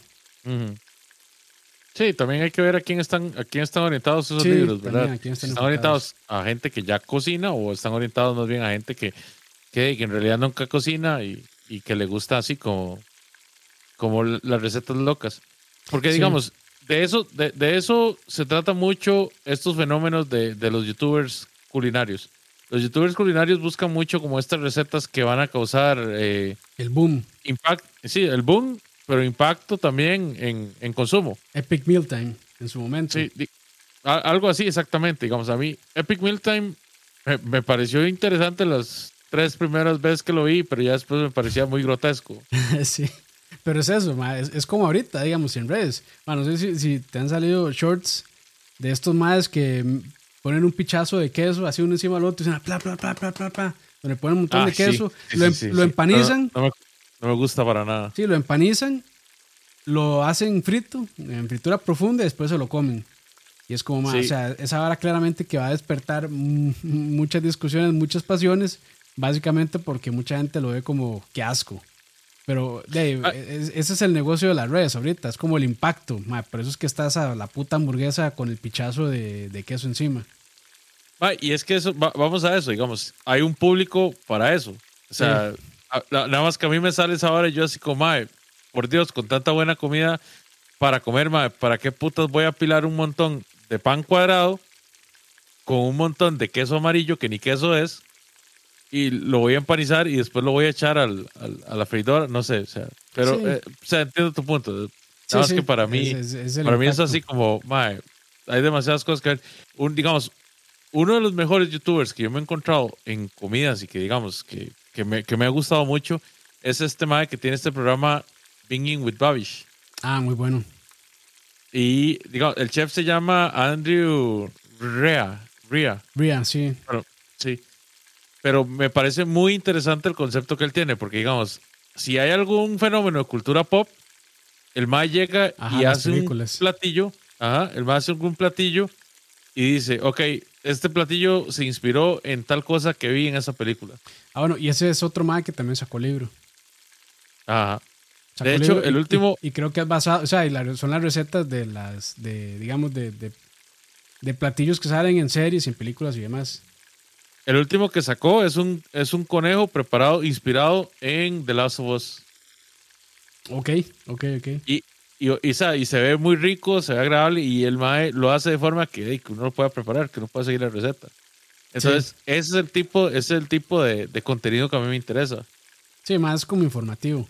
Sí, también hay que ver a quién están, a quién están orientados esos libros, ¿verdad? están, orientados a gente que ya cocina o están orientados más bien a gente que, que, en realidad nunca cocina y, y, que le gusta así como, como las recetas locas. Porque digamos, de eso, de, de, eso se trata mucho estos fenómenos de, de, los youtubers culinarios. Los youtubers culinarios buscan mucho como estas recetas que van a causar... Eh, el boom. Impact, sí, el boom, pero impacto también en, en consumo. Epic Mealtime, en su momento. Sí, algo así exactamente. Digamos, a mí Epic Mealtime me, me pareció interesante las tres primeras veces que lo vi, pero ya después me parecía muy grotesco. *laughs* sí. Pero es eso, es, como ahorita, digamos, en redes. no sé si, te han salido shorts de estos madres que ponen un pichazo de queso así uno encima del otro y dicen, pla, pla, pla, pla, pla, pla, donde ponen un montón de ah, queso, lo, em, lo, empanizan. No, me, gusta para nada. Sí, lo empanizan, lo hacen frito, en fritura profunda y después se lo comen. Y es como, o sea, esa vara claramente que va a despertar muchas discusiones, muchas pasiones, básicamente porque mucha gente lo ve como que asco. Pero Dave, ah. ese es el negocio de las redes ahorita, es como el impacto. por eso es que estás a la puta hamburguesa con el pichazo de, de queso encima. y es que eso, vamos a eso, digamos, hay un público para eso. O sea, nada más que a mí me sale esa hora y yo así como, mae, por Dios, con tanta buena comida para comer, mae, ¿para qué putas voy a apilar un montón de pan cuadrado con un montón de queso amarillo que ni queso es? Y lo voy a empanizar y después lo voy a echar al, a la freidora, no sé, o sea, pero, eh, o sea, entiendo tu punto. Nada más que para mí, para mí es así como, mae, hay demasiadas cosas que un, digamos, uno de los mejores youtubers que yo me he encontrado en comidas y que digamos que, que, me, que me ha gustado mucho es este mae que tiene este programa Binging with Babish. Ah, muy bueno. Y digamos, el chef se llama Andrew Rea. Rea. Rea, sí. sí pero me parece muy interesante el concepto que él tiene, porque digamos, si hay algún fenómeno de cultura pop, el MAE llega y hace un platillo, ajá, el MAE hace un platillo y dice, ok, este platillo se inspiró en tal cosa que vi en esa película. Ah, bueno, y ese es otro MAE que también sacó libro. Ajá. de hecho, el último... Y, creo que es basado, o sea, son las recetas de las, de, digamos, de, de, de platillos que salen en series, en películas y demás. El último que sacó es un, es un conejo preparado, inspirado en The Last of Us. Ok, ok, ok. Y, y, y, se ve muy rico, se ve agradable y el mae lo hace de forma que, uno lo pueda preparar, que uno pueda seguir la receta. Entonces, ese es el tipo, ese es el tipo de, contenido que a mí me interesa. Sí, más como informativo.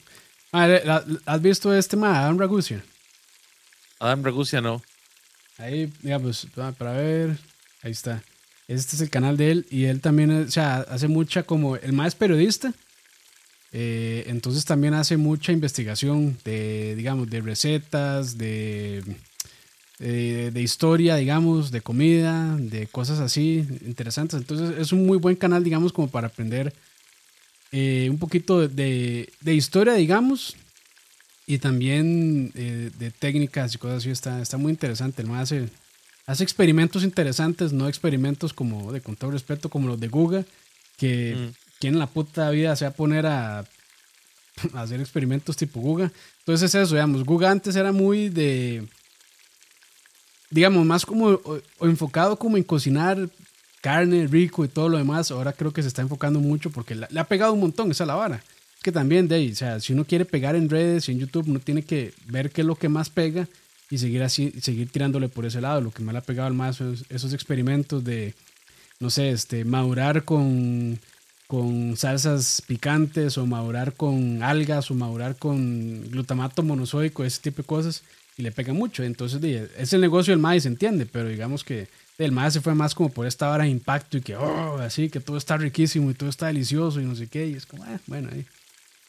¿Has visto este mae, Adam Ragusia? Adam Ragusia no. Ahí, digamos, para ver, ahí está. Este es el canal de él y él también, o sea, hace mucha como, el más periodista, eh, entonces también hace mucha investigación de, digamos, de recetas, de, de, historia, digamos, de comida, de cosas así interesantes. Entonces es un muy buen canal, digamos, como para aprender eh, un poquito de, de, historia, digamos, y también eh, de técnicas y cosas así. Está, está muy interesante. El hace, hace experimentos interesantes, no experimentos como, de con todo respeto, como los de Guga, que mm. quien en la puta vida se va a poner a, a hacer experimentos tipo Guga. Entonces es eso, digamos, Guga antes era muy de digamos, más como enfocado como en cocinar carne rico y todo lo demás. Ahora creo que se está enfocando mucho porque le ha pegado un montón esa la vara. Que también, de ahí, o sea, si uno quiere pegar en redes y en YouTube, uno tiene que ver qué es lo que más pega y seguir así, seguir tirándole por ese lado. Lo que más le ha pegado al más es esos experimentos de, no sé, este, madurar con, con salsas picantes o madurar con algas o madurar con glutamato monosódico, ese tipo de cosas y le pega mucho. Entonces, es el negocio del MAE, se entiende, pero digamos que el MAE se fue más como por esta hora de impacto y que, oh, así, que todo está riquísimo y todo está delicioso y no sé qué. Y es como, eh, bueno, ahí,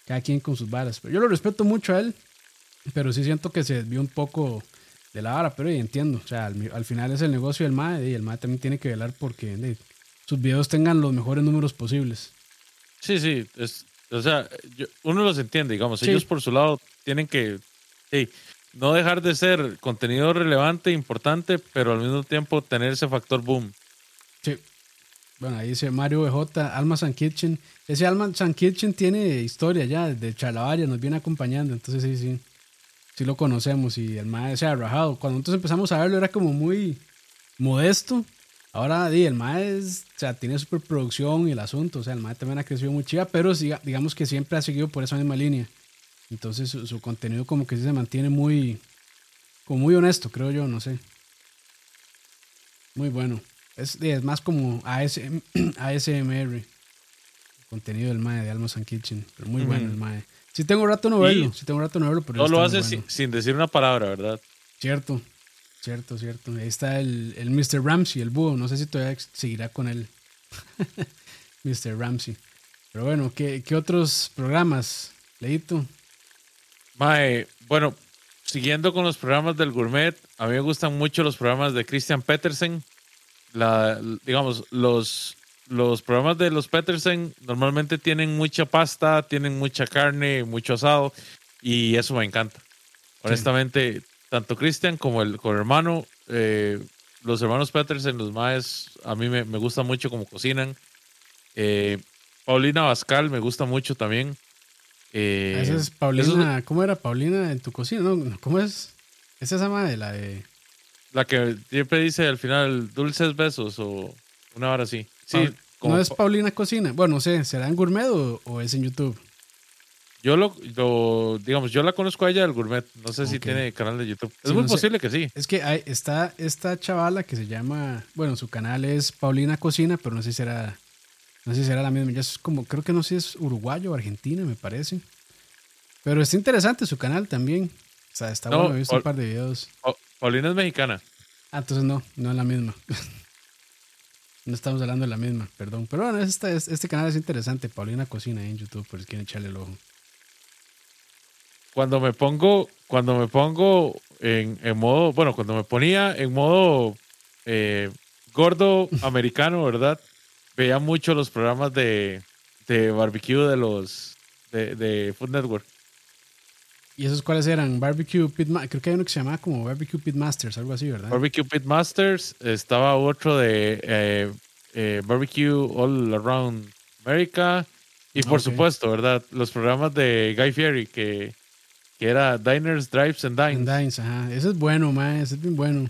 cada quien con sus balas. Pero yo lo respeto mucho a él, pero sí siento que se desvió un poco de la vara, pero entiendo. O sea, al, final es el negocio del MAE y el MAE también tiene que velar porque sus videos tengan los mejores números posibles. Sí, sí, es, o sea, uno los entiende, digamos, ellos por su lado tienen que, no dejar de ser contenido relevante, importante, pero al mismo tiempo tener ese factor boom. Sí. Bueno, ahí dice Mario BJ, Alma San Kitchen. Ese Alma San Kitchen tiene historia ya, desde Chalabaria, nos viene acompañando, entonces sí, sí. Sí lo conocemos y el mae se ha rajado. Cuando nosotros empezamos a verlo era como muy modesto. Ahora, di, el mae es, o sea, tiene superproducción y el asunto. O sea, el mae también ha crecido muy chiva, pero digamos que siempre ha seguido por esa misma línea. Entonces su, contenido como que se mantiene muy, como muy honesto, creo yo, no sé. Muy bueno. Es, es más como ASM, ASMR. *clears throat* Contenido del MAE de Almas and Kitchen. Pero muy bueno el MAE. Si tengo rato no verlo, si tengo rato no verlo, pero... No lo hace sin, decir una palabra, ¿verdad? Cierto, cierto, cierto. Ahí está el, el Mr. Ramsey, el búho. No sé si todavía seguirá con él. *laughs* Mr. Ramsey. Pero bueno, ¿qué, qué otros programas, Leito? Mae, bueno, siguiendo con los programas del gourmet, a mí me gustan mucho los programas de Christian Petersen. La, digamos, los, los programas de los Petersen normalmente tienen mucha pasta, tienen mucha carne, mucho asado, y eso me encanta. Honestamente, tanto Christian como el, con hermano, eh, los hermanos Petersen, los maes, a mí me, me gusta mucho cómo cocinan. Eh, Paulina Bascal me gusta mucho también. Eh, esa es Paulina. ¿Cómo era Paulina en tu cocina? No, ¿Cómo es? ¿Es esa madre? La de. La que siempre dice al final dulces besos o una hora así. Sí. ¿No es Paulina Cocina? Bueno, no sé, ¿será en Gourmet o, es en YouTube? Yo lo, digamos, yo la conozco a ella del Gourmet. No sé si tiene canal de YouTube. Es muy posible que sí. Es que hay, está esta chavala que se llama, bueno, su canal es Paulina Cocina, pero no sé si será no sé si será la misma. Ya es como, creo que no sé si es uruguayo o argentina, me parece. Pero está interesante su canal también. O sea, está bueno, he visto un par de videos. Paulina es mexicana. Ah, entonces no, no es la misma. *laughs* no estamos hablando de la misma, perdón. Pero bueno, este, este canal es interesante. Paulina Cocina en YouTube, por si quieren echarle el ojo. Cuando me pongo, cuando me pongo en, en modo, bueno, cuando me ponía en modo eh, gordo *laughs* americano, ¿verdad? veía mucho los programas de, de barbecue de los de, de, Food Network. ¿Y esos cuáles eran? Barbecue Pit Creo que hay uno que se llamaba como Barbecue Pit Masters, algo así, ¿verdad? Barbecue Pit Masters. Estaba otro de eh, eh, Barbecue All Around America. Y por supuesto, ¿verdad? Los programas de Guy Fieri, que, que era Diners, Drives and Dines. And Dines, ajá. Ese es bueno, man. Ese es bien bueno.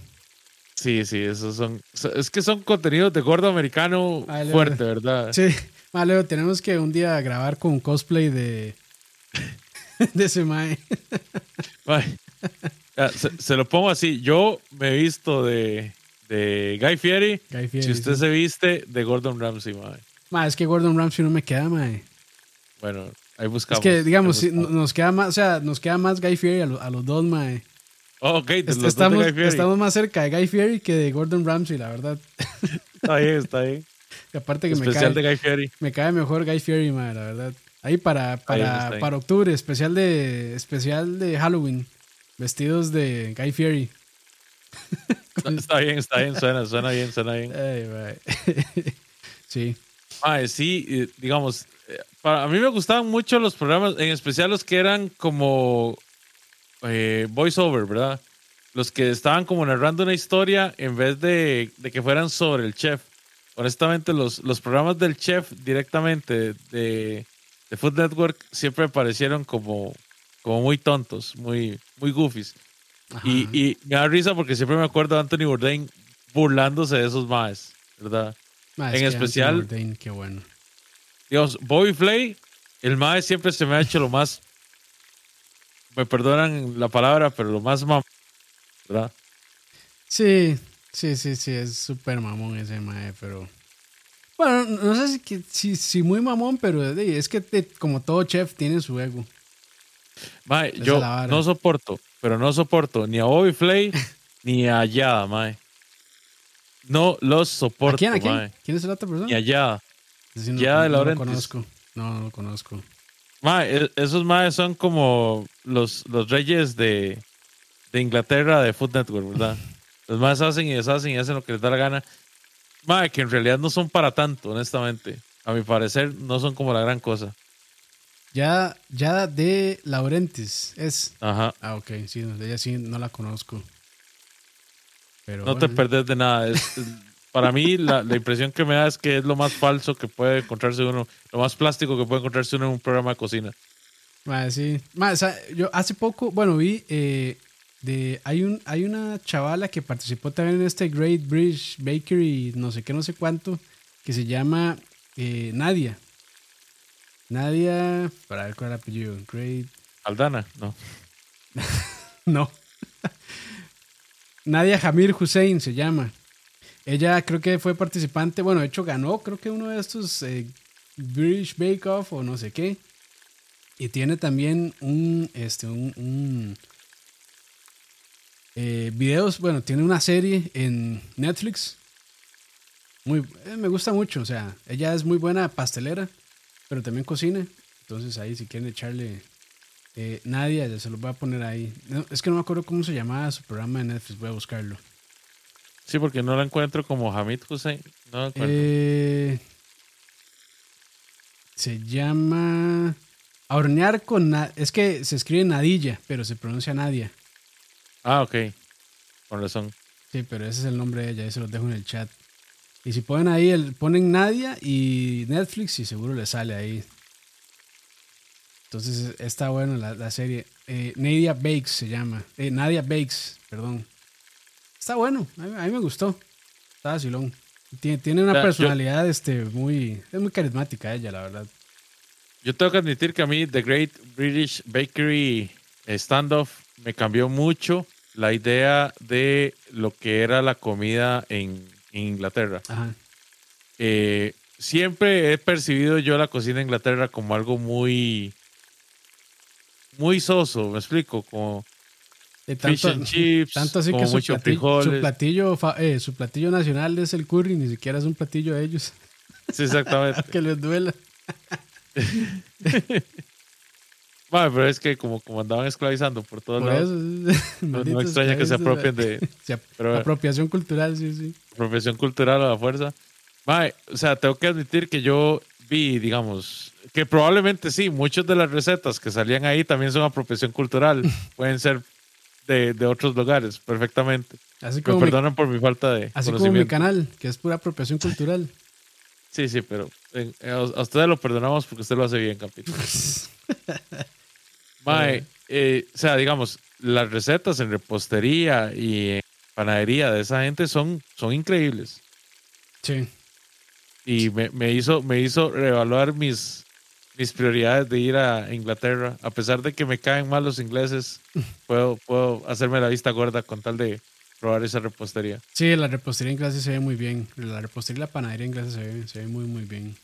Sí, sí, esos son. Es que son contenidos de gordo americano fuerte, ¿verdad? Sí. Vale, tenemos que un día grabar con cosplay de. *laughs* de ese Mae. se, lo pongo así. Yo me he visto de, de Guy, Fieri. Si usted se viste de Gordon Ramsay, Mae. Ma, es que Gordon Ramsay no me queda, Mae. Bueno, ahí buscamos. Es que, digamos, nos queda más, o sea, nos queda más Guy Fieri a, a los dos, Mae. Oh, ok, estamos, estamos más cerca de Guy Fieri que de Gordon Ramsay, la verdad. Está bien, está bien. *laughs* aparte que me cae, de Guy Fieri. Me cae mejor Guy Fieri, la verdad. Ahí para, para, para octubre, especial de, especial de Halloween. Vestidos de Guy Fieri. *laughs* Está bien, está bien, suena, suena bien, suena bien. *laughs* sí. sí, digamos, para, a mí me gustaban mucho los programas, en especial los que eran como eh, voiceover, ¿verdad? Los que estaban como narrando una historia en vez de, de que fueran sobre el chef. Honestamente, los, los programas del chef directamente de, de Food Network siempre me parecieron como, como muy tontos, muy, muy goofies. Y, y, me da risa porque siempre me acuerdo de Anthony Bourdain burlándose de esos maes, ¿verdad? en especial. Bourdain, qué bueno. Digamos, Bobby Flay, el mae siempre se me ha hecho lo más. Me perdonan la palabra, pero lo más mam. ¿Verdad? Sí, sí, sí, sí, es súper mamón ese mae, pero. Bueno, no sé si, si, si muy mamón, pero es que como todo chef tiene su ego. Mae, yo no soporto, pero no soporto ni a Bobby Flay *laughs* ni a Yada, mae. No los soporto, ¿A quién, a quién? ¿Quién es la otra persona? Ni a Yada. no, ya de No lo conozco. No, no lo conozco. Mae, e, esos maes son como los, los reyes de, de Inglaterra de Food Network, ¿verdad? *laughs* los maes hacen y deshacen y hacen lo que les da la gana. Mae, que en realidad no son para tanto, honestamente. A mi parecer, no son como la gran cosa. Ya, ya de Laurentis es. Ajá. Ah, ok, sí, ella sí no la conozco. Pero no te perdés de nada. *laughs* para mí, la, impresión que me da es que es lo más falso que puede encontrarse uno, lo más plástico que puede encontrarse uno en un programa de cocina. sí. yo hace poco, bueno, vi. Eh, de, hay, un, hay una chavala que participó también en este Great British Bakery, no sé qué, no sé cuánto, que se llama eh, Nadia. Nadia, para ver cuál es el apellido. Great. Aldana, no. *laughs* no. Nadia Jamir Hussein se llama. Ella creo que fue participante, bueno, de hecho ganó, creo que uno de estos eh, British Bake Off o no sé qué. Y tiene también un, este, un, eh, videos, bueno, tiene una serie en Netflix. Muy, eh, me gusta mucho, o sea, ella es muy buena pastelera pero también cocina. Entonces ahí si quieren echarle eh, Nadia, ya se los voy a poner ahí. es que no me acuerdo cómo se llamaba su programa de Netflix, voy a buscarlo. Sí, porque no la encuentro como Hamid Hussein. No eh, se llama a hornear con... es que se escribe Nadilla, pero se pronuncia Nadia. Ah, ok. Con razón. Sí, pero ese es el nombre de ella, ahí se los dejo en el chat. Y si ponen ahí, el, ponen Nadia y Netflix y seguro le sale ahí. Entonces está bueno la, serie. Eh, Nadia Bakes se llama. Eh, Nadia Bakes, perdón. Está bueno, a mí, me gustó. Está vacilón. Tiene, tiene una personalidad este, muy, es muy carismática ella, la verdad. Yo tengo que admitir que a mí The Great British Bakery Standoff me cambió mucho la idea de lo que era la comida en Inglaterra. Eh, siempre he percibido yo la cocina de Inglaterra como algo muy, muy soso, me explico, como tanto, fish and chips, tanto así que su platillo, su platillo, eh, su platillo nacional es el curry, ni siquiera es un platillo de ellos. Sí, exactamente. *laughs* que les duela. *laughs* Bueno, pero es que como, como andaban esclavizando por todos lados, no, extraña que se apropien de... apropiación cultural, sí, sí. Apropiación cultural a la fuerza. o sea, tengo que admitir que yo vi, digamos, que probablemente sí, muchas de las recetas que salían ahí también son apropiación cultural. *laughs* Pueden ser de, de, otros lugares, perfectamente. Así como Me perdonan por mi falta de Así como mi canal, que es pura apropiación cultural. Sí, sí, pero eh, a ustedes lo perdonamos porque usted lo hace bien, capítulo. *laughs* Mae, eh, o sea, digamos, las recetas en repostería y en panadería de esa gente son, son increíbles. Sí. Y me, me, hizo, me hizo reevaluar mis, mis prioridades de ir a Inglaterra. A pesar de que me caen mal los ingleses, *laughs* puedo, puedo hacerme la vista gorda con tal de probar esa repostería. Sí, la repostería inglesa se ve muy bien. La repostería y la panadería inglesa se ve, se ve muy, muy bien.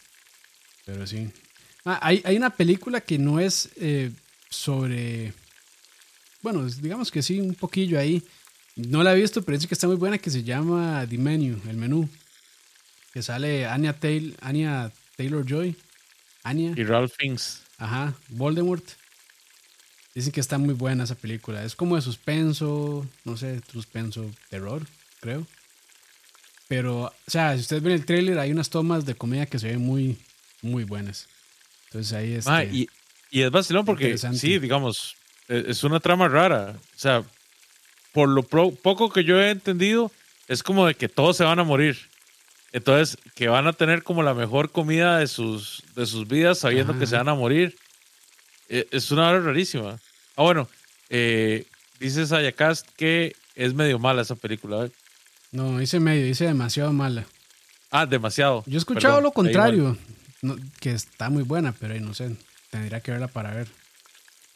Pero sí. Ah, hay, hay, una película que no es eh, sobre. Bueno, digamos que sí, un poquillo ahí. No la he visto, pero dice que está muy buena, que se llama The Menu, el menú. Que sale Anya, Taylor, Anya Taylor Joy. Anya. Y Ralph Fiennes. Ajá, Voldemort. Dicen que está muy buena esa película. Es como de suspenso, no sé, suspenso, terror, creo. Pero, o sea, si ustedes ven el trailer, hay unas tomas de comedia que se ven muy, muy buenas. Entonces ahí Ma, este, y, y es vacilón porque, sí, digamos, e- es una trama rara. O sea, por lo pro- poco que yo he entendido, es como de que todos se van a morir. Entonces, que van a tener como la mejor comida de sus, de sus vidas sabiendo Ajá. que se van a morir. E- Es una hora rarísima. Ah, bueno, eh, dice Sayacast que es medio mala esa película. ¿eh? No, hice medio, hice demasiado mala. Ah, demasiado. Yo he escuchado Perdón, lo contrario, no, que está muy buena, pero no sé, tendría que verla para ver.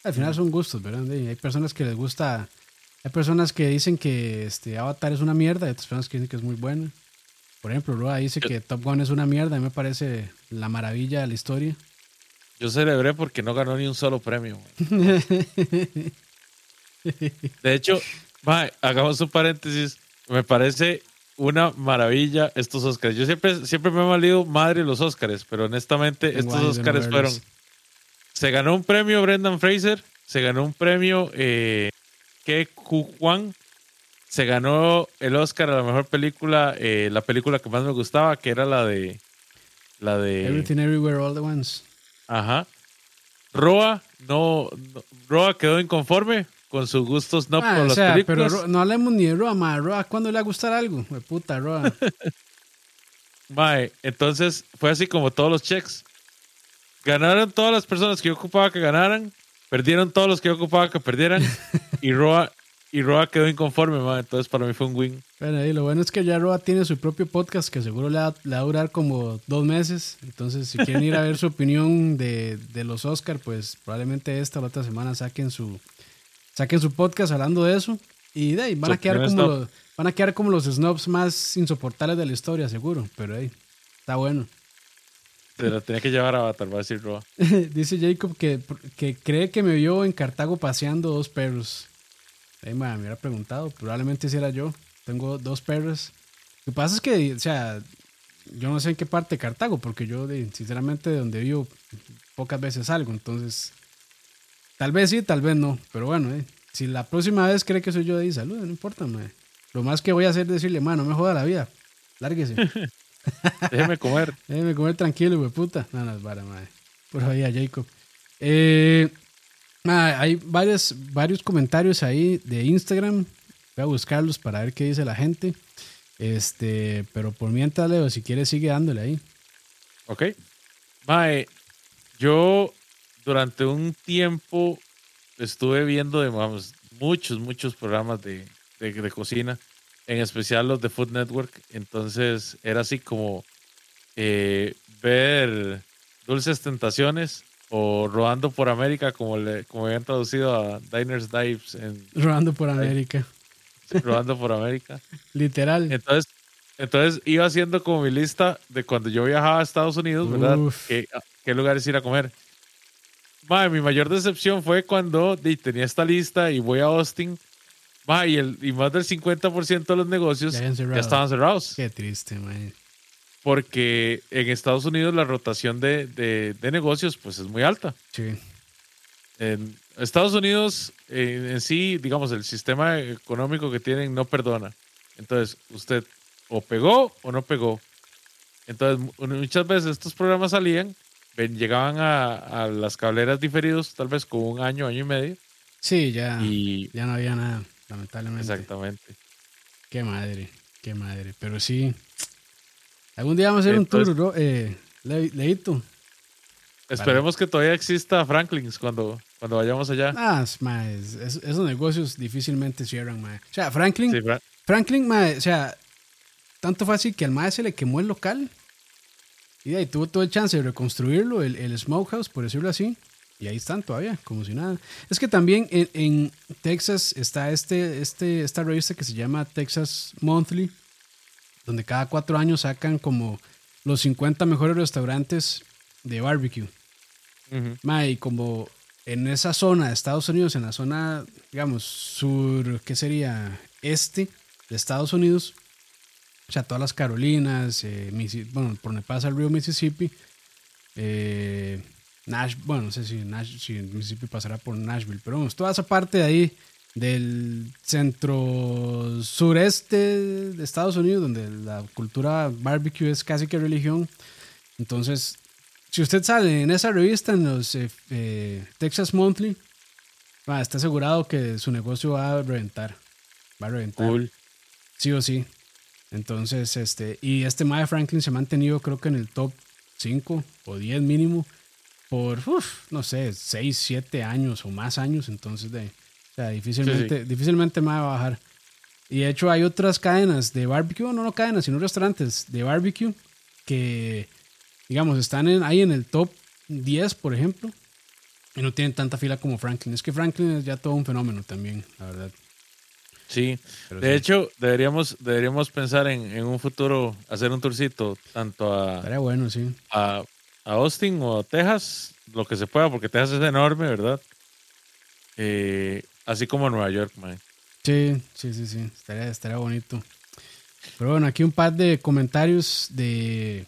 Al final son gustos, ¿verdad? Hay personas que les gusta, hay personas que dicen que este Avatar es una mierda, y otras personas que dicen que es muy buena. Por ejemplo, Roa dice que Top Gun es una mierda, a mí me parece la maravilla de la historia. Yo celebré porque no ganó ni un solo premio. *laughs* De hecho, mae, hagamos un paréntesis. Me parece una maravilla estos Oscars. Yo siempre, siempre me he valido madre los Oscars, pero honestamente estos no Oscars fueron. Se ganó un premio Brendan Fraser, se ganó un premio eh, Ke Ku Kwan, se ganó el Oscar a la mejor película, eh, la película que más me gustaba, que era la de. La de. Everything Everywhere All at Once. Ajá. Roa no, no- Roa quedó inconforme con sus gustos no Ah, por o las sea, pero películas. No hablemos ni de Roa, ma. Roa, ¿cuándo le va a gustar algo? Me puta, Roa. *laughs* Mae, entonces fue así como todos los checks. Ganaron todas las personas que yo ocupaba que ganaran, perdieron todos los que yo ocupaba que perdieran *laughs* y Roa y Roa quedó inconforme. Entonces para mí fue un win. Bueno, y lo bueno es que ya Roa tiene su propio podcast que seguro le va, le va a durar como dos meses. Entonces, si quieren ir a ver su *laughs* opinión de, de los Oscar, pues probablemente esta o la otra semana saquen su, saquen su podcast hablando de eso. Y de ahí van, a quedar como los, van a quedar como los snobs más insoportables de la historia, seguro. Pero ahí, está bueno. Se la tenía que llevar a Avatar, va a decir Roa. *laughs* Dice Jacob que, que cree que me vio en Cartago paseando dos perros. Ahí me hubiera preguntado, probablemente si era yo. Tengo dos perros. Lo que pasa es que, o sea, yo no sé en qué parte de Cartago, porque yo, sinceramente, de donde vivo, pocas veces salgo. Entonces, tal vez sí, tal vez no. Pero bueno, eh, si la próxima vez cree que soy yo de ahí, saluda, no importa, mae. Lo más que voy a hacer es decirle, mano, no me joda la vida. Lárguese. *laughs* Déjeme comer. *laughs* Déjeme comer tranquilo, güey, puta. No, no es vara, madre. Por ahí a Jacob. Eh, hay varios, varios comentarios ahí de Instagram. Voy a buscarlos para ver qué dice la gente. Este, pero por mientras, Leo, si quieres, sigue dándole ahí. Ok. Mae, yo durante un tiempo estuve viendo, digamos, muchos, muchos programas de, de- de cocina, en especial los de Food Network. Entonces era así como eh, ver Dulces Tentaciones o Rodando por América, como, le, como habían traducido a Diners Dives en Rodando por América. Rodando por América. *laughs* Literal. Entonces, entonces iba haciendo como mi lista de cuando yo viajaba a Estados Unidos, ¿verdad? ¿Qué, a qué lugares ir a comer? Mae, mi mayor decepción fue cuando tenía esta lista y voy a Austin. Mae, y, el, y más del 50% de los negocios Ya estaban cerrados. Qué triste, man. Porque en Estados Unidos la rotación de, de- de negocios pues es muy alta. Sí. En Estados Unidos, eh, en sí, digamos, el sistema económico que tienen no perdona. Entonces, usted o pegó o no pegó. Entonces, mu- muchas veces estos programas salían, ven- llegaban a, a las cableras diferidos, tal vez con un año, año y medio. Sí, ya, Y ya no había nada, lamentablemente. exactamente. Qué madre, qué madre. Pero sí. Algún día vamos a hacer Entonces- un tour, ¿no? Eh, Le- Leito. Esperemos que todavía exista Franklin's cuando, cuando vayamos allá. Ah, ma, es- es- esos negocios difícilmente cierran, ma. O sea, Franklin, Sí, Fra- Franklin, ma, o sea, tanto fue así que al mae se le quemó el local y ahí tuvo todo el chance de reconstruirlo, el, el smokehouse, por decirlo así. Y ahí están todavía, como si nada. Es que también en, en Texas está este, este, esta revista que se llama Texas Monthly, donde cada cuatro años sacan como los 50 mejores restaurantes de barbecue. Ujú. Ma, y como en esa zona de Estados Unidos, en la zona, digamos, sur, ¿qué sería? Este de Estados Unidos, o sea, todas las Carolinas, eh, bueno, por donde pasa el río Mississippi, eh, Nash, bueno, no sé si, Nash, si Mississippi pasará por Nashville, pero vamos, toda esa parte de ahí del centro sureste de Estados Unidos, donde la cultura barbecue es casi que religión, entonces si usted sale en esa revista, en los eh, eh, Texas Monthly, está asegurado que su negocio va a reventar. Va a reventar. Cool. Sí o sí. Entonces, este, y este Mae Franklin se ha mantenido, creo que en el top 5 o 10 mínimo, por, uf, no sé, 6, 7 años o más años. Entonces, de, sea, difícilmente, difícilmente Mae va a bajar. Y de hecho, hay otras cadenas de barbecue, no, no cadenas, sino restaurantes de barbecue que, digamos, están ahí en el top 10, por ejemplo, y no tienen tanta fila como Franklin. Es que Franklin es ya todo un fenómeno también, la verdad. Sí, de hecho, deberíamos, deberíamos pensar en, un futuro hacer un tourcito tanto a, bueno, sí. a, Austin o a Texas, lo que se pueda, porque Texas es enorme, ¿verdad? Eh, así como Nueva York, man. Sí, sí, sí, sí, estaría, estaría bonito. Pero bueno, aquí un par de comentarios de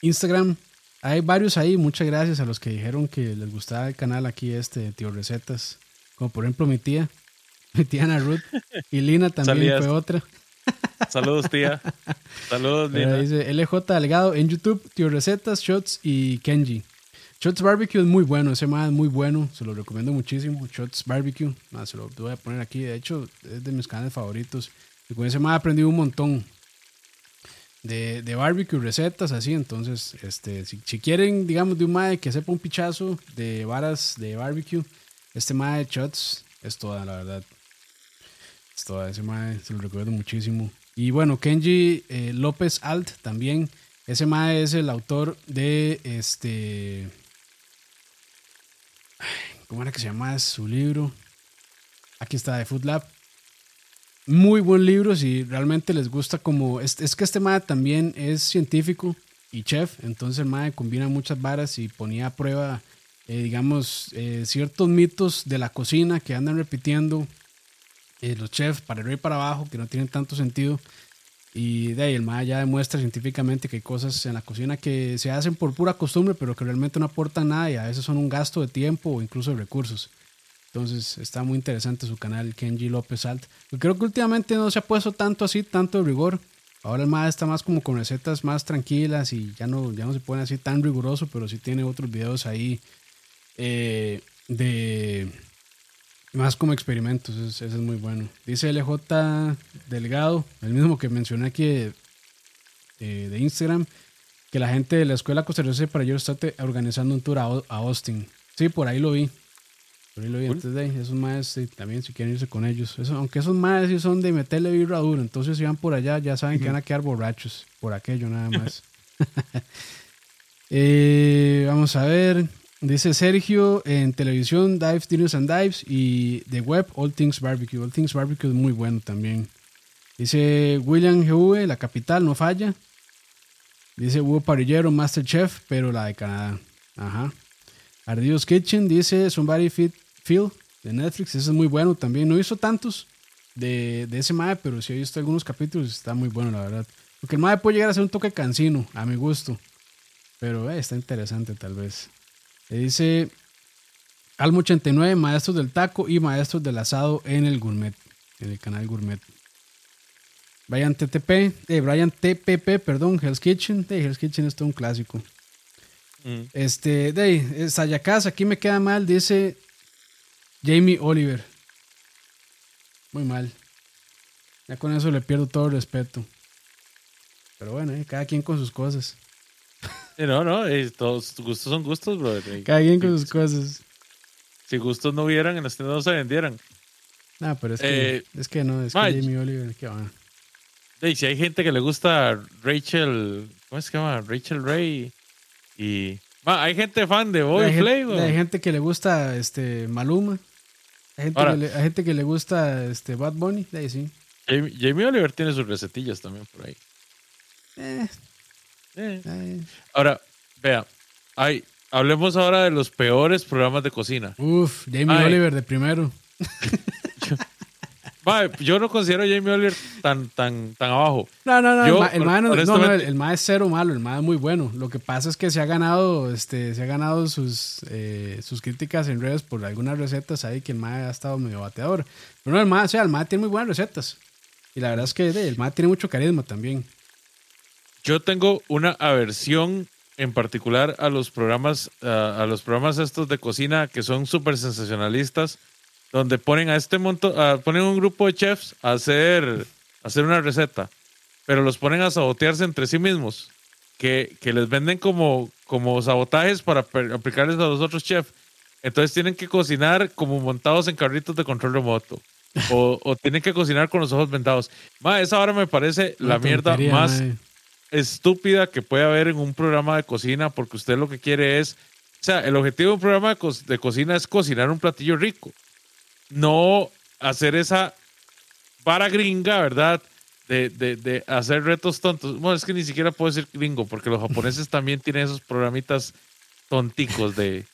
Instagram. Hay varios ahí, muchas gracias a los que dijeron que les gustaba el canal aquí este, Tío Recetas. Como por ejemplo mi tía, *laughs* mi tía Ana Ruth. Y Lina también fue otra. Saludos, tía. *laughs* Saludos, Lina. Dice LJ Delgado en YouTube, Tío Recetas, Shots y Kenji. Shots Barbecue es muy bueno, ese más es muy bueno, se lo recomiendo muchísimo. Shots Barbecue, se lo voy a poner aquí, de hecho es de mis canales favoritos. Y con ese más he aprendido un montón de, de barbecue, recetas así. Entonces, este, si, quieren, digamos, de un mae que sepa un pichazo de varas de barbecue, este mae de shots es toda, la verdad. Es toda, ese mae se lo recuerdo muchísimo. Y bueno, Kenji eh, López Alt también. Ese mae es el autor de este. ¿Cómo era que se llama su libro? Aquí está, de Food Lab muy buen libro si realmente les gusta como... Es, es que este MAE también es científico y chef, entonces el MAE combina muchas varas y ponía a prueba, eh, digamos, eh, ciertos mitos de la cocina que andan repitiendo eh, los chefs para arriba y para abajo, que no tienen tanto sentido. Y de ahí el MAE ya demuestra científicamente que hay cosas en la cocina que se hacen por pura costumbre, pero que realmente no aportan nada y a veces son un gasto de tiempo o incluso de recursos. Entonces está muy interesante su canal, Kenji López Alt. creo que últimamente no se ha puesto tanto así, tanto de rigor. Ahora el MAD está más como con recetas más tranquilas y ya no, ya no se pone así tan riguroso, pero sí tiene otros videos ahí eh, de más como experimentos. Ese, es muy bueno. Dice LJ Delgado, el mismo que mencioné aquí de, eh, de Instagram, que la gente de la escuela costarricense para yo está organizando un tour a Austin. Sí, por ahí lo vi. Por ahí lo vi antes de esos maes también si quieren irse con ellos. aunque esos maes sí son de meterle birra duro, entonces si van por allá ya saben que van a quedar borrachos por aquello nada *laughs* más. *laughs* Eh, vamos a ver. Dice Sergio en televisión, Dives, Dinos and Dives y de web, All Things Barbecue. All Things Barbecue es muy bueno también. Dice William GV, la capital, no falla. Dice Hugo Parillero, Masterchef, pero la de Canadá. Ajá. Ardios Kitchen dice Somebody Fit Phil de Netflix. Ese es muy bueno también. No hizo tantos de, de ese MAE, pero sí he visto algunos capítulos. Está muy bueno, la verdad. Porque el MAE puede llegar a ser un toque cansino, a mi gusto. Pero eh, está interesante, tal vez. Dice Almo89, maestros del taco y maestros del asado en el gourmet, en el canal gourmet. Brian TTP, eh, Brian TPP, perdón, Hell's Kitchen. Eh, Hell's Kitchen es todo un clásico. Mm. Este, de ahí, Sayacas, aquí me queda mal, dice Jamie Oliver. Muy mal. Ya con eso le pierdo todo el respeto. Pero bueno, eh, cada quien con sus cosas. No, no, eh, todos gustos son gustos, bro. Cada quien con sus cosas. Si gustos no hubieran, en este no se vendieran. No, pero es que, eh, es que no, es que Jamie Oliver, que va. si hay gente que le gusta Rachel, ¿cómo se llama? Rachel Ray y... hay gente fan de Boy Play, Hay gente que le gusta este Maluma. Hay gente, que, le, gusta este Bad Bunny, ahí sí. Jamie, Oliver tiene sus recetillas también por ahí. Eh. Eh. Ahora, vea, hay, hablemos ahora de los peores programas de cocina. Uf, Jamie Oliver de primero. *laughs* yo no considero a Jamie Oliver tan, tan, tan abajo. No, no, no. el, ma, no, el, es cero malo, el ma es muy bueno. Lo que pasa es que se ha ganado, este, se ha ganado sus, eh, sus críticas en redes por algunas recetas ahí que el ma ha estado medio bateador. Pero no, el ma, o sea, el ma tiene muy buenas recetas. Y la verdad es que el ma tiene mucho carisma también. Yo tengo una aversión en particular a los programas, a los programas estos de cocina que son súper sensacionalistas, donde ponen a este montón, ponen un grupo de chefs a hacer, a hacer una receta, pero los ponen a sabotearse entre sí mismos, que, que les venden como, como sabotajes para aplicarles a los otros chefs. Entonces tienen que cocinar como montados en carritos de control remoto. O, o tienen que cocinar con los ojos vendados. Ma, esa ahora me parece la mierda más estúpida que puede haber en un programa de cocina, porque usted lo que quiere es. O sea, el objetivo de un programa de, cocina es cocinar un platillo rico. No hacer esa para gringa, ¿verdad? De, de, de, hacer retos tontos. Bueno, es que ni siquiera puedo decir gringo, porque los japoneses también tienen esos programitas tonticos de,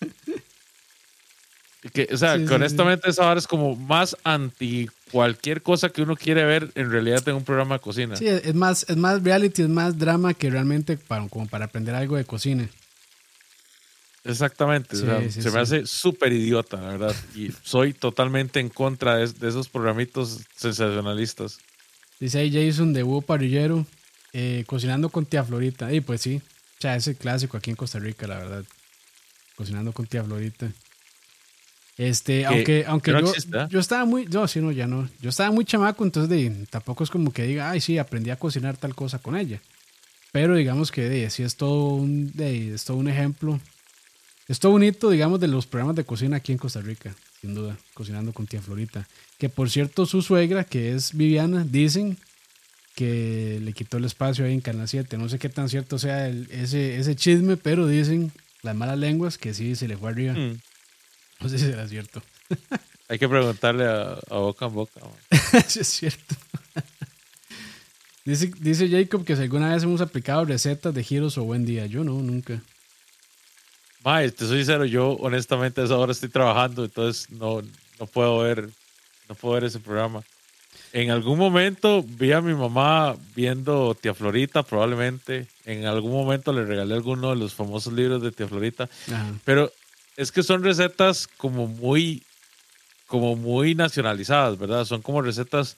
*laughs* que, o sea, honestamente esa hora es como más anti cualquier cosa que uno quiere ver en realidad en un programa de cocina. Sí, es más, es más reality, es más drama que realmente para, como para aprender algo de cocina. Exactamente, se me hace súper idiota, la verdad. Y soy totalmente en contra de, esos programitos sensacionalistas. Dice ahí Jason de Búho Parrillero, eh, cocinando con tía Florita. Y pues sí, o sea, ese clásico aquí en Costa Rica, la verdad. Cocinando con tía Florita. Este, aunque, aunque yo, yo, estaba muy, yo sí, no, ya no, yo estaba muy chamaco, entonces de, tampoco es como que diga, ay, sí, aprendí a cocinar tal cosa con ella. Pero digamos que de, sí es todo un, de, es todo un ejemplo, es todo bonito, digamos, de los programas de cocina aquí en Costa Rica, sin duda, cocinando con tía Florita. Que por cierto, su suegra, que es Viviana, dicen que le quitó el espacio ahí en Canal 7. No sé qué tan cierto sea ese, ese chisme, pero dicen las malas lenguas que sí se le fue arriba. Mm. *laughs* No sé si será cierto. *laughs* Hay que preguntarle a, boca en boca. *laughs* sí, es cierto. dice, dice Jacob que si alguna vez hemos aplicado recetas de giros o buen día. Yo no, nunca. Mae, te soy sincero, yo honestamente a esa hora estoy trabajando, entonces no, no puedo ver, no puedo ver ese programa. En algún momento vi a mi mamá viendo Tía Florita, probablemente. En algún momento le regalé alguno de los famosos libros de Tía Florita. Pero es que son recetas como muy, como muy nacionalizadas, ¿verdad? Son como recetas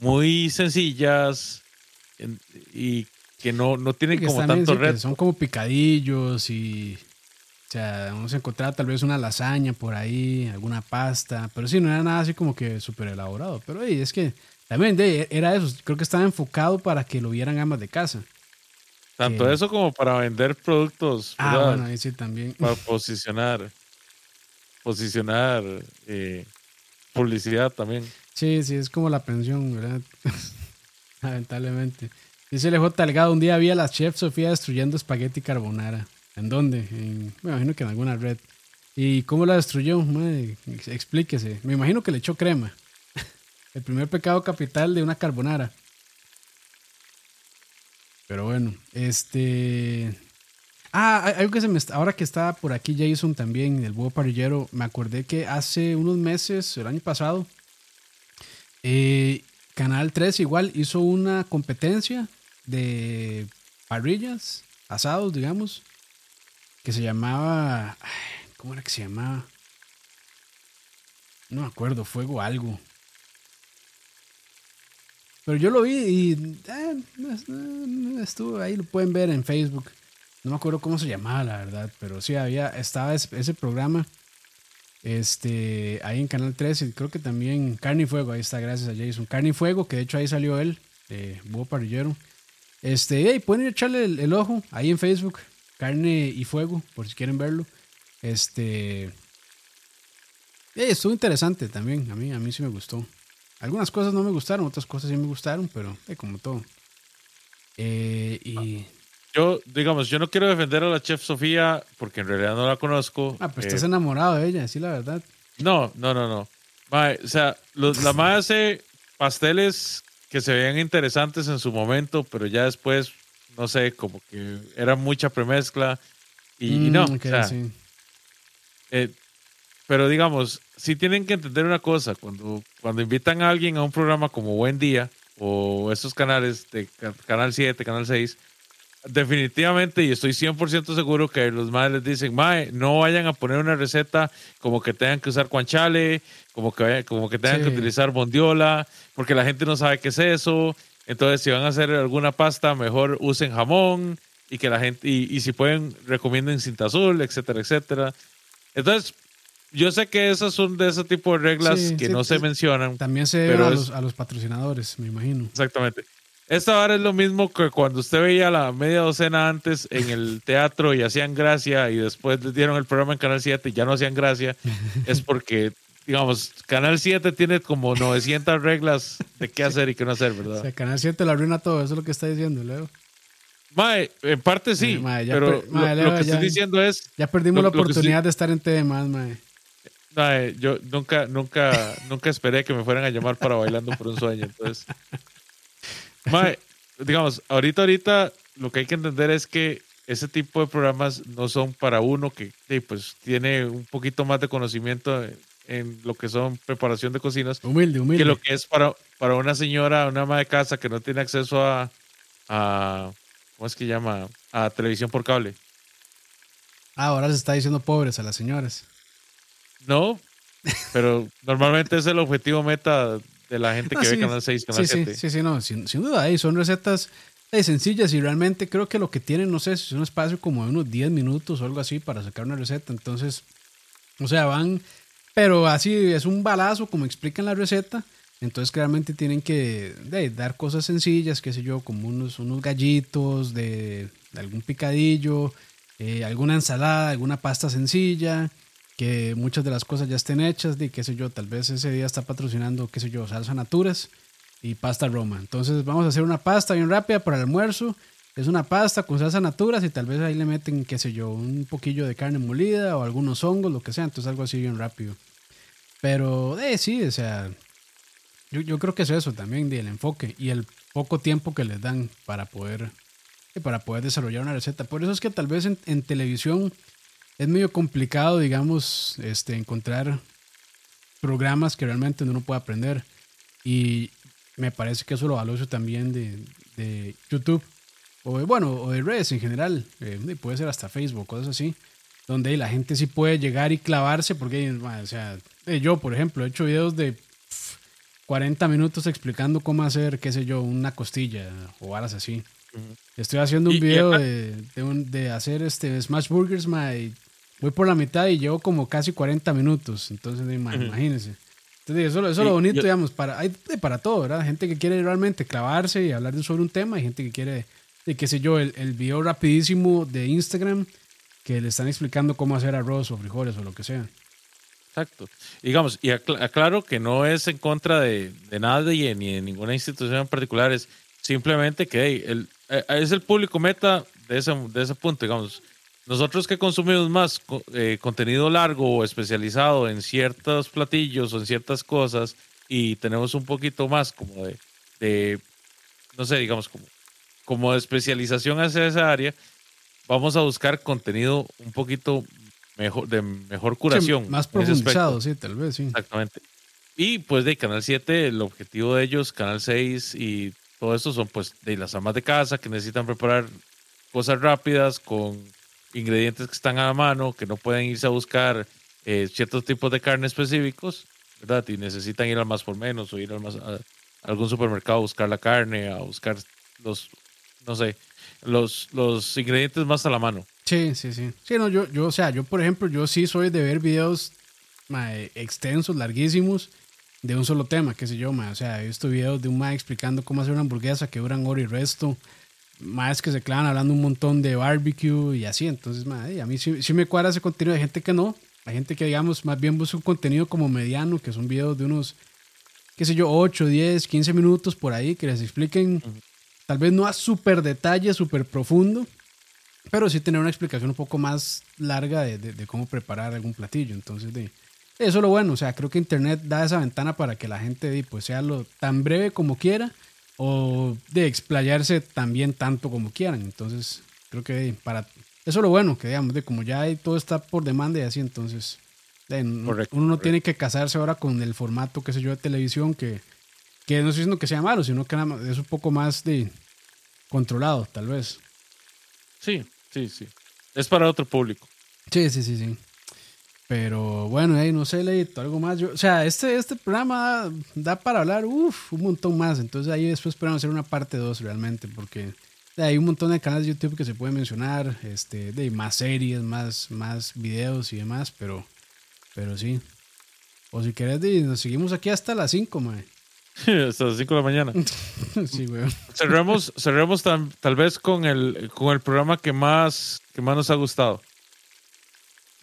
muy sencillas y que no, no tienen como tanto reto. Son como picadillos y, o sea, vamos a encontrar tal vez una lasaña por ahí, alguna pasta, pero sí, no era nada así como que súper elaborado. Pero es que también era eso, creo que estaba enfocado para que lo vieran ambas de casa. Tanto eso como para vender productos. Ah, bueno, ahí sí también. Para posicionar. Posicionar eh, publicidad también. Sí, sí, es como la pensión, ¿verdad? *laughs* Lamentablemente. Dice LJ Delgado, un día vi a la chef Sofía destruyendo espagueti carbonara. ¿En dónde? me imagino que en alguna red. ¿Y cómo la destruyó? explíquese. Me imagino que le echó crema. *laughs* El primer pecado capital de una carbonara. Pero bueno, este. Ah, algo que se me ahora que está por aquí Jason también, el búho parrillero, me acordé que hace unos meses, el año pasado, eh, Canal 3 igual hizo una competencia de parrillas, asados, digamos, que se llamaba, ¿cómo era que se llamaba? No me acuerdo, Fuego algo. Pero yo lo vi y eh, estuvo ahí, lo pueden ver en Facebook. No me acuerdo cómo se llamaba, la verdad, pero sí había, estaba ese, programa este, ahí en Canal 13. Creo que también Carne y Fuego, ahí está, gracias a Jason. Carne y Fuego, que de hecho ahí salió él, de Búho Parrillero. Este, hey, pueden echarle el, ojo ahí en Facebook, Carne y Fuego, por si quieren verlo. Este, estuvo interesante también, a mí, a mí sí me gustó. Algunas cosas no me gustaron, otras cosas sí me gustaron, pero eh, como todo. Eh, y. Yo, digamos, yo no quiero defender a la chef Sofía porque en realidad no la conozco. Ah, pues estás eh, enamorado de ella, sí, la verdad. No, no, no, no. o sea, la madre *laughs* hace pasteles que se veían interesantes en su momento, pero ya después, no sé, como que era mucha premezcla y, no. Mm, sí. Pero digamos, sí tienen que entender una cosa, cuando, cuando invitan a alguien a un programa como Buen Día o esos canales de Canal 7, Canal 6, definitivamente y estoy 100% seguro que los madres les dicen, mae, no vayan a poner una receta como que tengan que usar guanchale, como que, como que tengan que utilizar bondiola, porque la gente no sabe qué es eso. Entonces, si van a hacer alguna pasta, mejor usen jamón. y que la gente, y, si pueden, recomienden cinta azul, etcétera, etcétera. Entonces, yo sé que esas son de ese tipo de reglas que no se mencionan. También se debe a, los, a los patrocinadores, me imagino. Exactamente. Esta hora es lo mismo que cuando usted veía la media docena antes en el *laughs* teatro y hacían gracia y después les dieron el programa en Canal 7 y ya no hacían gracia. *laughs* es porque, digamos, Canal 7 tiene como 900 reglas de qué hacer y qué no hacer, ¿verdad? O sea, Canal 7 lo arruina todo, eso es lo que está diciendo, Leo. Mae, en parte sí, pero lo, que estoy diciendo es... Ya perdimos la oportunidad de estar en temas, mae. Mae. yo nunca, nunca, nunca esperé que me fueran a llamar para Bailando por un Sueño, entonces digamos, ahorita, ahorita, lo que hay que entender es que ese tipo de programas no son para uno que pues tiene un poquito más de conocimiento en, lo que son preparación de cocinas. Humilde, humilde. Que lo que es para, para una señora, una ama de casa que no tiene acceso a, a ¿cómo es que llama? A televisión por cable. Ah, ahora se está diciendo pobres a las señoras. No, pero normalmente es el objetivo meta de la gente que ve Canal 6, Canal sí, 7. Sí, sí, no, sin, duda, ahí son recetas eh, sencillas y realmente creo que lo que tienen, no sé, es un espacio como de unos 10 minutos o algo así para sacar una receta. Entonces, o sea, van, pero así es un balazo como explican la receta. Entonces claramente tienen que dar cosas sencillas, qué sé yo, como unos, unos gallitos de, algún picadillo, eh, alguna ensalada, alguna pasta sencilla, que muchas de las cosas ya estén hechas, de qué sé yo, tal vez ese día está patrocinando, qué sé yo, salsa naturas y pasta roma. Entonces vamos a hacer una pasta bien rápida para el almuerzo. Es una pasta con salsa naturas y tal vez ahí le meten, qué sé yo, un poquillo de carne molida o algunos hongos, lo que sea. Entonces algo así bien rápido. Pero, eh, sí, o sea, yo, yo creo que es eso también, del enfoque y el poco tiempo que les dan para poder, para poder desarrollar una receta. Por eso es que tal vez en televisión es medio complicado, digamos, este, encontrar programas que realmente uno pueda aprender. Y me parece que eso lo valoro también de, de, YouTube. O de, bueno, o de redes en general. Eh, puede ser hasta Facebook, cosas así. Donde la gente sí puede llegar y clavarse. Porque, o sea, yo, por ejemplo, he hecho videos de 40 minutos explicando cómo hacer, qué sé yo, una costilla o varas así. Estoy haciendo un video de, de, hacer este Smash Burgers, my voy por la mitad y llevo como casi 40 minutos. Entonces, imagínense. Entonces, eso, eso es lo bonito, digamos, para, hay para todo, ¿verdad? Gente que quiere realmente clavarse y hablar sobre un tema, y gente que quiere, de qué sé yo, el, el video rapidísimo de Instagram que le están explicando cómo hacer arroz o frijoles o lo que sea. Exacto. Digamos, y aclaro que no es en contra de, de nadie ni de ninguna institución en particular, es simplemente que el, eh, es el público meta de ese, de ese punto, digamos. Nosotros que consumimos más eh, contenido largo o especializado en ciertos platillos o en ciertas cosas y tenemos un poquito más como de, no sé, digamos como, como de especialización hacia esa área, vamos a buscar contenido un poquito mejor, de mejor curación. más profundizado, sí, tal vez, sí. Exactamente. Y pues de Canal 7, el objetivo de ellos, Canal 6 y todo eso son pues de las amas de casa que necesitan preparar cosas rápidas con ingredientes que están a la mano, que no pueden irse a buscar eh, ciertos tipos de carne específicos, ¿verdad? Y necesitan ir al más por menos o ir al más, a, algún supermercado a buscar la carne, a buscar los, no sé, los, los ingredientes más a la mano. Sí, sí, sí. Sí, no, yo, yo, o sea, yo, por ejemplo, yo sí soy de ver videos extensos, larguísimos, de un solo tema, qué sé yo, o sea, he visto videos de un ma explicando cómo hacer una hamburguesa que duran hora y resto, más que se clavan hablando un montón de barbecue y así. Entonces, a mí sí, me cuadra ese contenido. Hay gente que no. Hay gente que, digamos, más bien busca un contenido como mediano, que son videos de unos, qué sé yo, 8, 10, 15 minutos por ahí, que les expliquen, tal vez no a súper detalle, súper profundo, pero sí tener una explicación un poco más larga de, cómo preparar algún platillo. Entonces, de, eso es lo bueno. O sea, creo que Internet da esa ventana para que la gente pues, sea lo tan breve como quiera o de explayarse también tanto como quieran. Entonces, creo que para eso es lo bueno, que digamos, de como ya todo está por demanda y así, entonces uno no tiene que casarse ahora con el formato, qué sé yo, de televisión, que, que no estoy diciendo que sea malo, sino que es un poco más de controlado, tal vez. Sí, sí, sí. Es para otro público. Sí, sí, sí, sí. Pero bueno, ahí no sé, Leito, algo más. Yo, o sea, este, este programa da, para hablar uf, un montón más. Entonces ahí después esperamos hacer una parte 2 realmente, porque hay un montón de canales de YouTube que se pueden mencionar, este, de más series, más, más videos y demás, pero, pero sí. O si querés, nos seguimos aquí hasta las 5, mae. *laughs* hasta las 5 de la mañana. *laughs* sí, weón. Cerremos, cerremos tal vez con el, con el programa que más, que más nos ha gustado.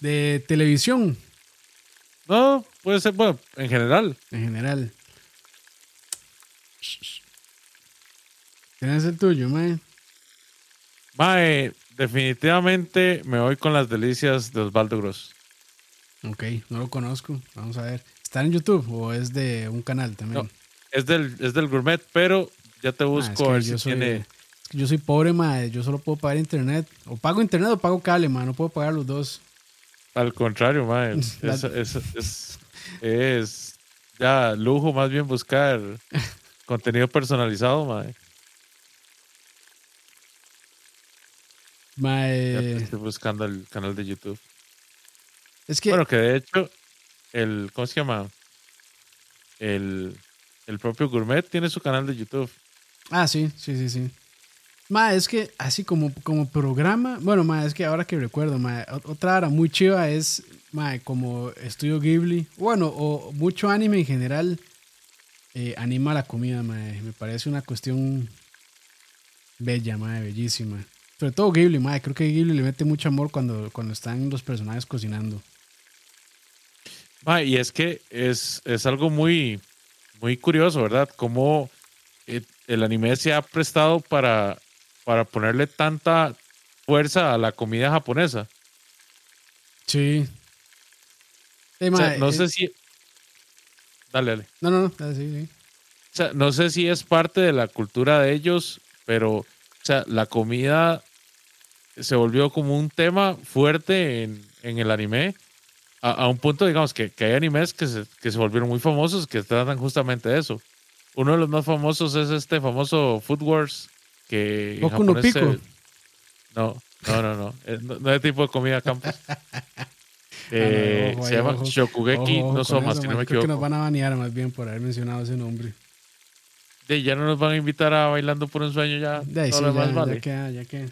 De televisión. No, puede ser, bueno, en general. En general. ¿Tienes el tuyo, mae? Mae, definitivamente me voy con las delicias de Osvaldo Gross. Ok, no lo conozco. Vamos a ver. ¿Está en YouTube o es de un canal también? es del, es del gourmet, pero ya te ah, busco a ver si tiene. Yo soy pobre, mae. Yo solo puedo pagar internet. O pago internet o pago cable, mae. No puedo pagar los dos. Al contrario, mae. *laughs* Es, es, es, ya lujo más bien buscar *laughs* contenido personalizado, mae. Mae. estoy buscando el canal de YouTube. Es que. Bueno, que de hecho, el. ¿Cómo se llama? El, el propio Gourmet tiene su canal de YouTube. Ah, sí, sí, sí, sí. Ma, es que así como, como programa, bueno, ma, es que ahora que recuerdo, ma, otra hora muy chiva es, ma, como Estudio Ghibli, bueno, o mucho anime en general, eh, anima la comida, ma, me parece una cuestión bella, ma, bellísima. Sobre todo Ghibli, ma, creo que Ghibli le mete mucho amor cuando, cuando están los personajes cocinando. Ma, y es que es, es algo muy, muy curioso, ¿verdad? Cómo eh, el anime se ha prestado para para ponerle tanta fuerza a la comida japonesa. Sí. no sé si. Dale, dale. No, no, no. Sí, sí. O sea, no sé si es parte de la cultura de ellos, pero, o sea, la comida se volvió como un tema fuerte en, el anime. A, un punto, digamos, que, hay animes que se, que se volvieron muy famosos que tratan justamente de eso. Uno de los más famosos es este famoso Food Wars, que no pico? no, no, no, no, eh, no, no es tipo de comida campus. *laughs* Eh, se llama Shokugeki no Soma, si no me equivoco. Creo que nos van a banear más bien por haber mencionado ese nombre. De, ya no nos van a invitar a bailando por un sueño ya. De ahí sí, ya, vale. ya, que, ya que.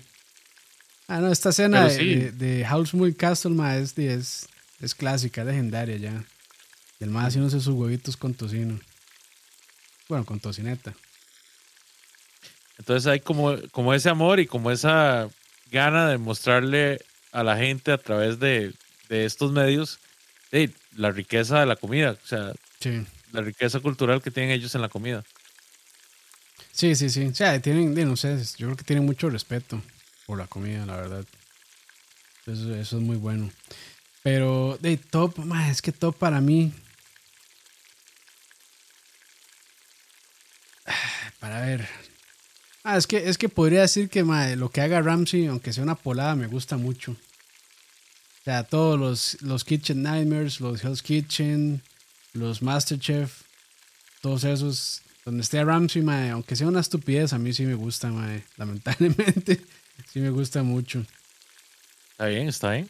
Ah, no, esta escena de, de, House Muy Castle ma, es, es, es clásica, legendaria ya. El más haciéndose sus huevitos con tocino. Bueno, con tocineta. Entonces hay como, como ese amor y como esa gana de mostrarle a la gente a través de, estos medios la riqueza de la comida, o sea, la riqueza cultural que tienen ellos en la comida. Sí, sí, sí. O sea, tienen, no sé, yo creo que tienen mucho respeto por la comida, la verdad. Eso, eso es muy bueno. Pero de top, es que top para mí. *sighs* Para ver, Ah, es que, es que podría decir que lo que haga Ramsey, aunque sea una polada, me gusta mucho. O sea, todos los, los Kitchen Nightmares, los Hell's Kitchen, los Masterchef, todos esos, donde esté Ramsey, aunque sea una estupidez, a mí sí me gusta, *laughs* lamentablemente. sí me gusta mucho. Está bien, está bien.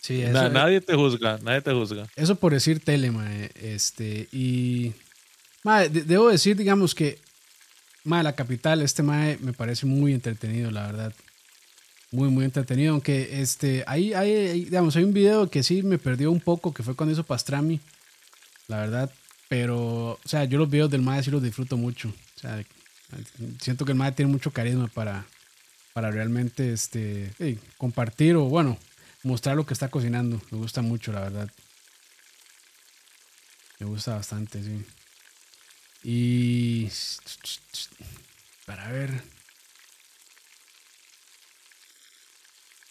Sí, nadie te juzga, nadie te juzga. Eso por decir tele, Este, y. debo decir, digamos que Mae, la capital, este Mae me parece muy entretenido, la verdad. Muy, muy entretenido. Aunque este, ahí hay, digamos, hay un video que sí me perdió un poco, que fue cuando hizo Pastrami. La verdad. Pero, o sea, yo los videos del Mae sí los disfruto mucho. O sea, siento que el Mae tiene mucho carisma para, para realmente este, compartir o, bueno, mostrar lo que está cocinando. Me gusta mucho, la verdad. Me gusta bastante, sí. Y para ver.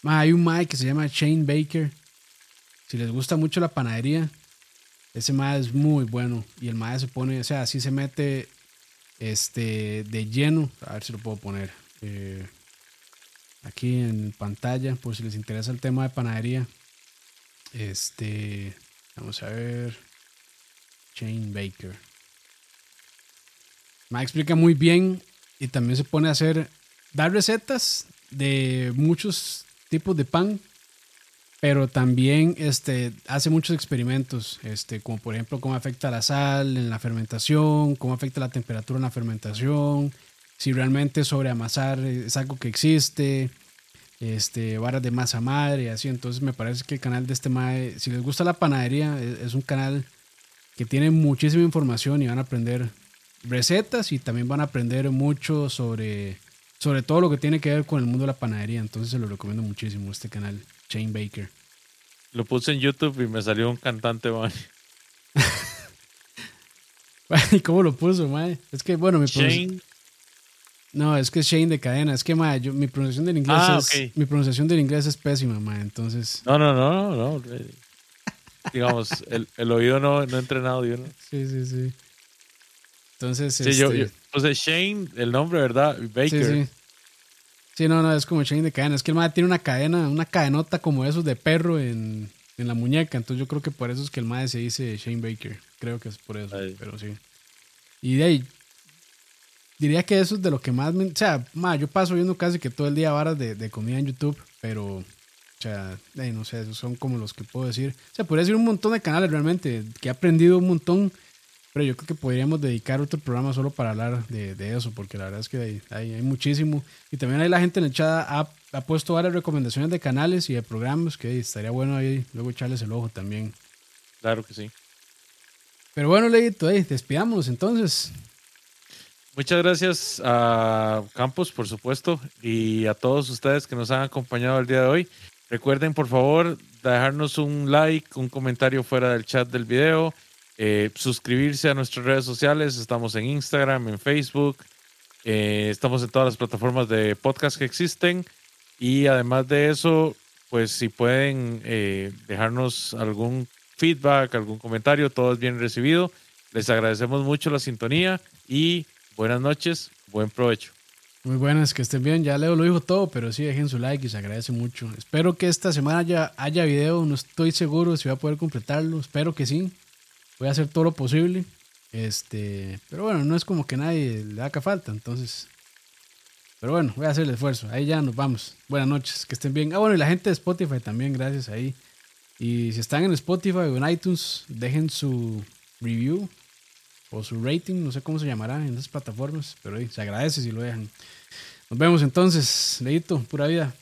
hay un Mae que se llama Shane Baker. Si les gusta mucho la panadería, ese Mae es muy bueno. Y el Mae se pone, o sea, así se mete este, de lleno. A ver si lo puedo poner eh, aquí en pantalla, por si les interesa el tema de panadería. Este, vamos a ver. Shane Baker. Me explica muy bien y también se pone a hacer, dar recetas de muchos tipos de pan, pero también este, hace muchos experimentos, este, como por ejemplo cómo afecta la sal en la fermentación, cómo afecta la temperatura en la fermentación, si realmente sobre amasar es algo que existe, este, varas de masa madre y así. Entonces me parece que el canal de este Mae, si les gusta la panadería, es, es un canal que tiene muchísima información y van a aprender recetas y también van a aprender mucho sobre, sobre todo lo que tiene que ver con el mundo de la panadería. Entonces se lo recomiendo muchísimo este canal, Shane Baker. Lo puse en YouTube y me salió un cantante, man. *laughs* ¿Y cómo lo puso, mae? Es que, bueno, mi Shane. No, es que es Shane de cadena. Es que, mae, yo, mi pronunciación del inglés Ah, es, mi pronunciación del inglés es pésima, mae. Entonces, No, no, no, no, no. eh, Digamos, el, el oído no, no entrenado de uno. *laughs* sí, sí, sí. Entonces, Sí, yo, este, yo puse Shane, el nombre, ¿verdad? Baker. Sí, sí. Sí, no, no, es como Shane de cadena. Es que el mae tiene una cadena, una cadenota como esos de perro en, en la muñeca. Entonces yo creo que por eso es que el mae se dice Shane Baker. Creo que es por eso, Ahí. pero sí. Y de ahí, diría que eso es de lo que más me... O sea, mae, yo paso viendo casi que todo el día varas de, de comida en YouTube, pero... O sea, ahí, no sé, esos son como los que puedo decir. O sea, podría decir un montón de canales realmente, que he aprendido un montón, pero yo creo que podríamos dedicar otro programa solo para hablar de, de eso, porque la verdad es que hay, hay, hay muchísimo. Y también hay la gente en el chat ha, ha puesto varias recomendaciones de canales y de programas, que estaría bueno ahí luego echarles el ojo también. Claro que sí. Pero bueno, Leito, ahí, despidámonos entonces. Muchas gracias a Campos, por supuesto, y a todos ustedes que nos han acompañado el día de hoy. Recuerden, por favor, dejarnos un like, un comentario fuera del chat del video, eh, suscribirse a nuestras redes sociales. Estamos en Instagram, en Facebook, eh, estamos en todas las plataformas de podcast que existen. Y además de eso, pues si pueden eh, dejarnos algún feedback, algún comentario, todo es bien recibido. Les agradecemos mucho la sintonía y buenas noches, buen provecho. Muy buenas, que estén bien. Ya Leo lo dijo todo, pero sí, dejen su like y se agradece mucho. Espero que esta semana haya, haya video. No estoy seguro si voy a poder completarlo. Espero que sí. Voy a hacer todo lo posible. Este, pero bueno, no es como que nadie le haga falta, entonces. Pero bueno, voy a hacer el esfuerzo. Ahí ya nos vamos. Buenas noches, que estén bien. Ah, bueno, y la gente de Spotify también, gracias ahí. Y si están en Spotify o en iTunes, dejen su review o su rating, no sé cómo se llamará en esas plataformas, pero ahí se agradece si lo dejan. Nos vemos entonces, Leito, pura vida.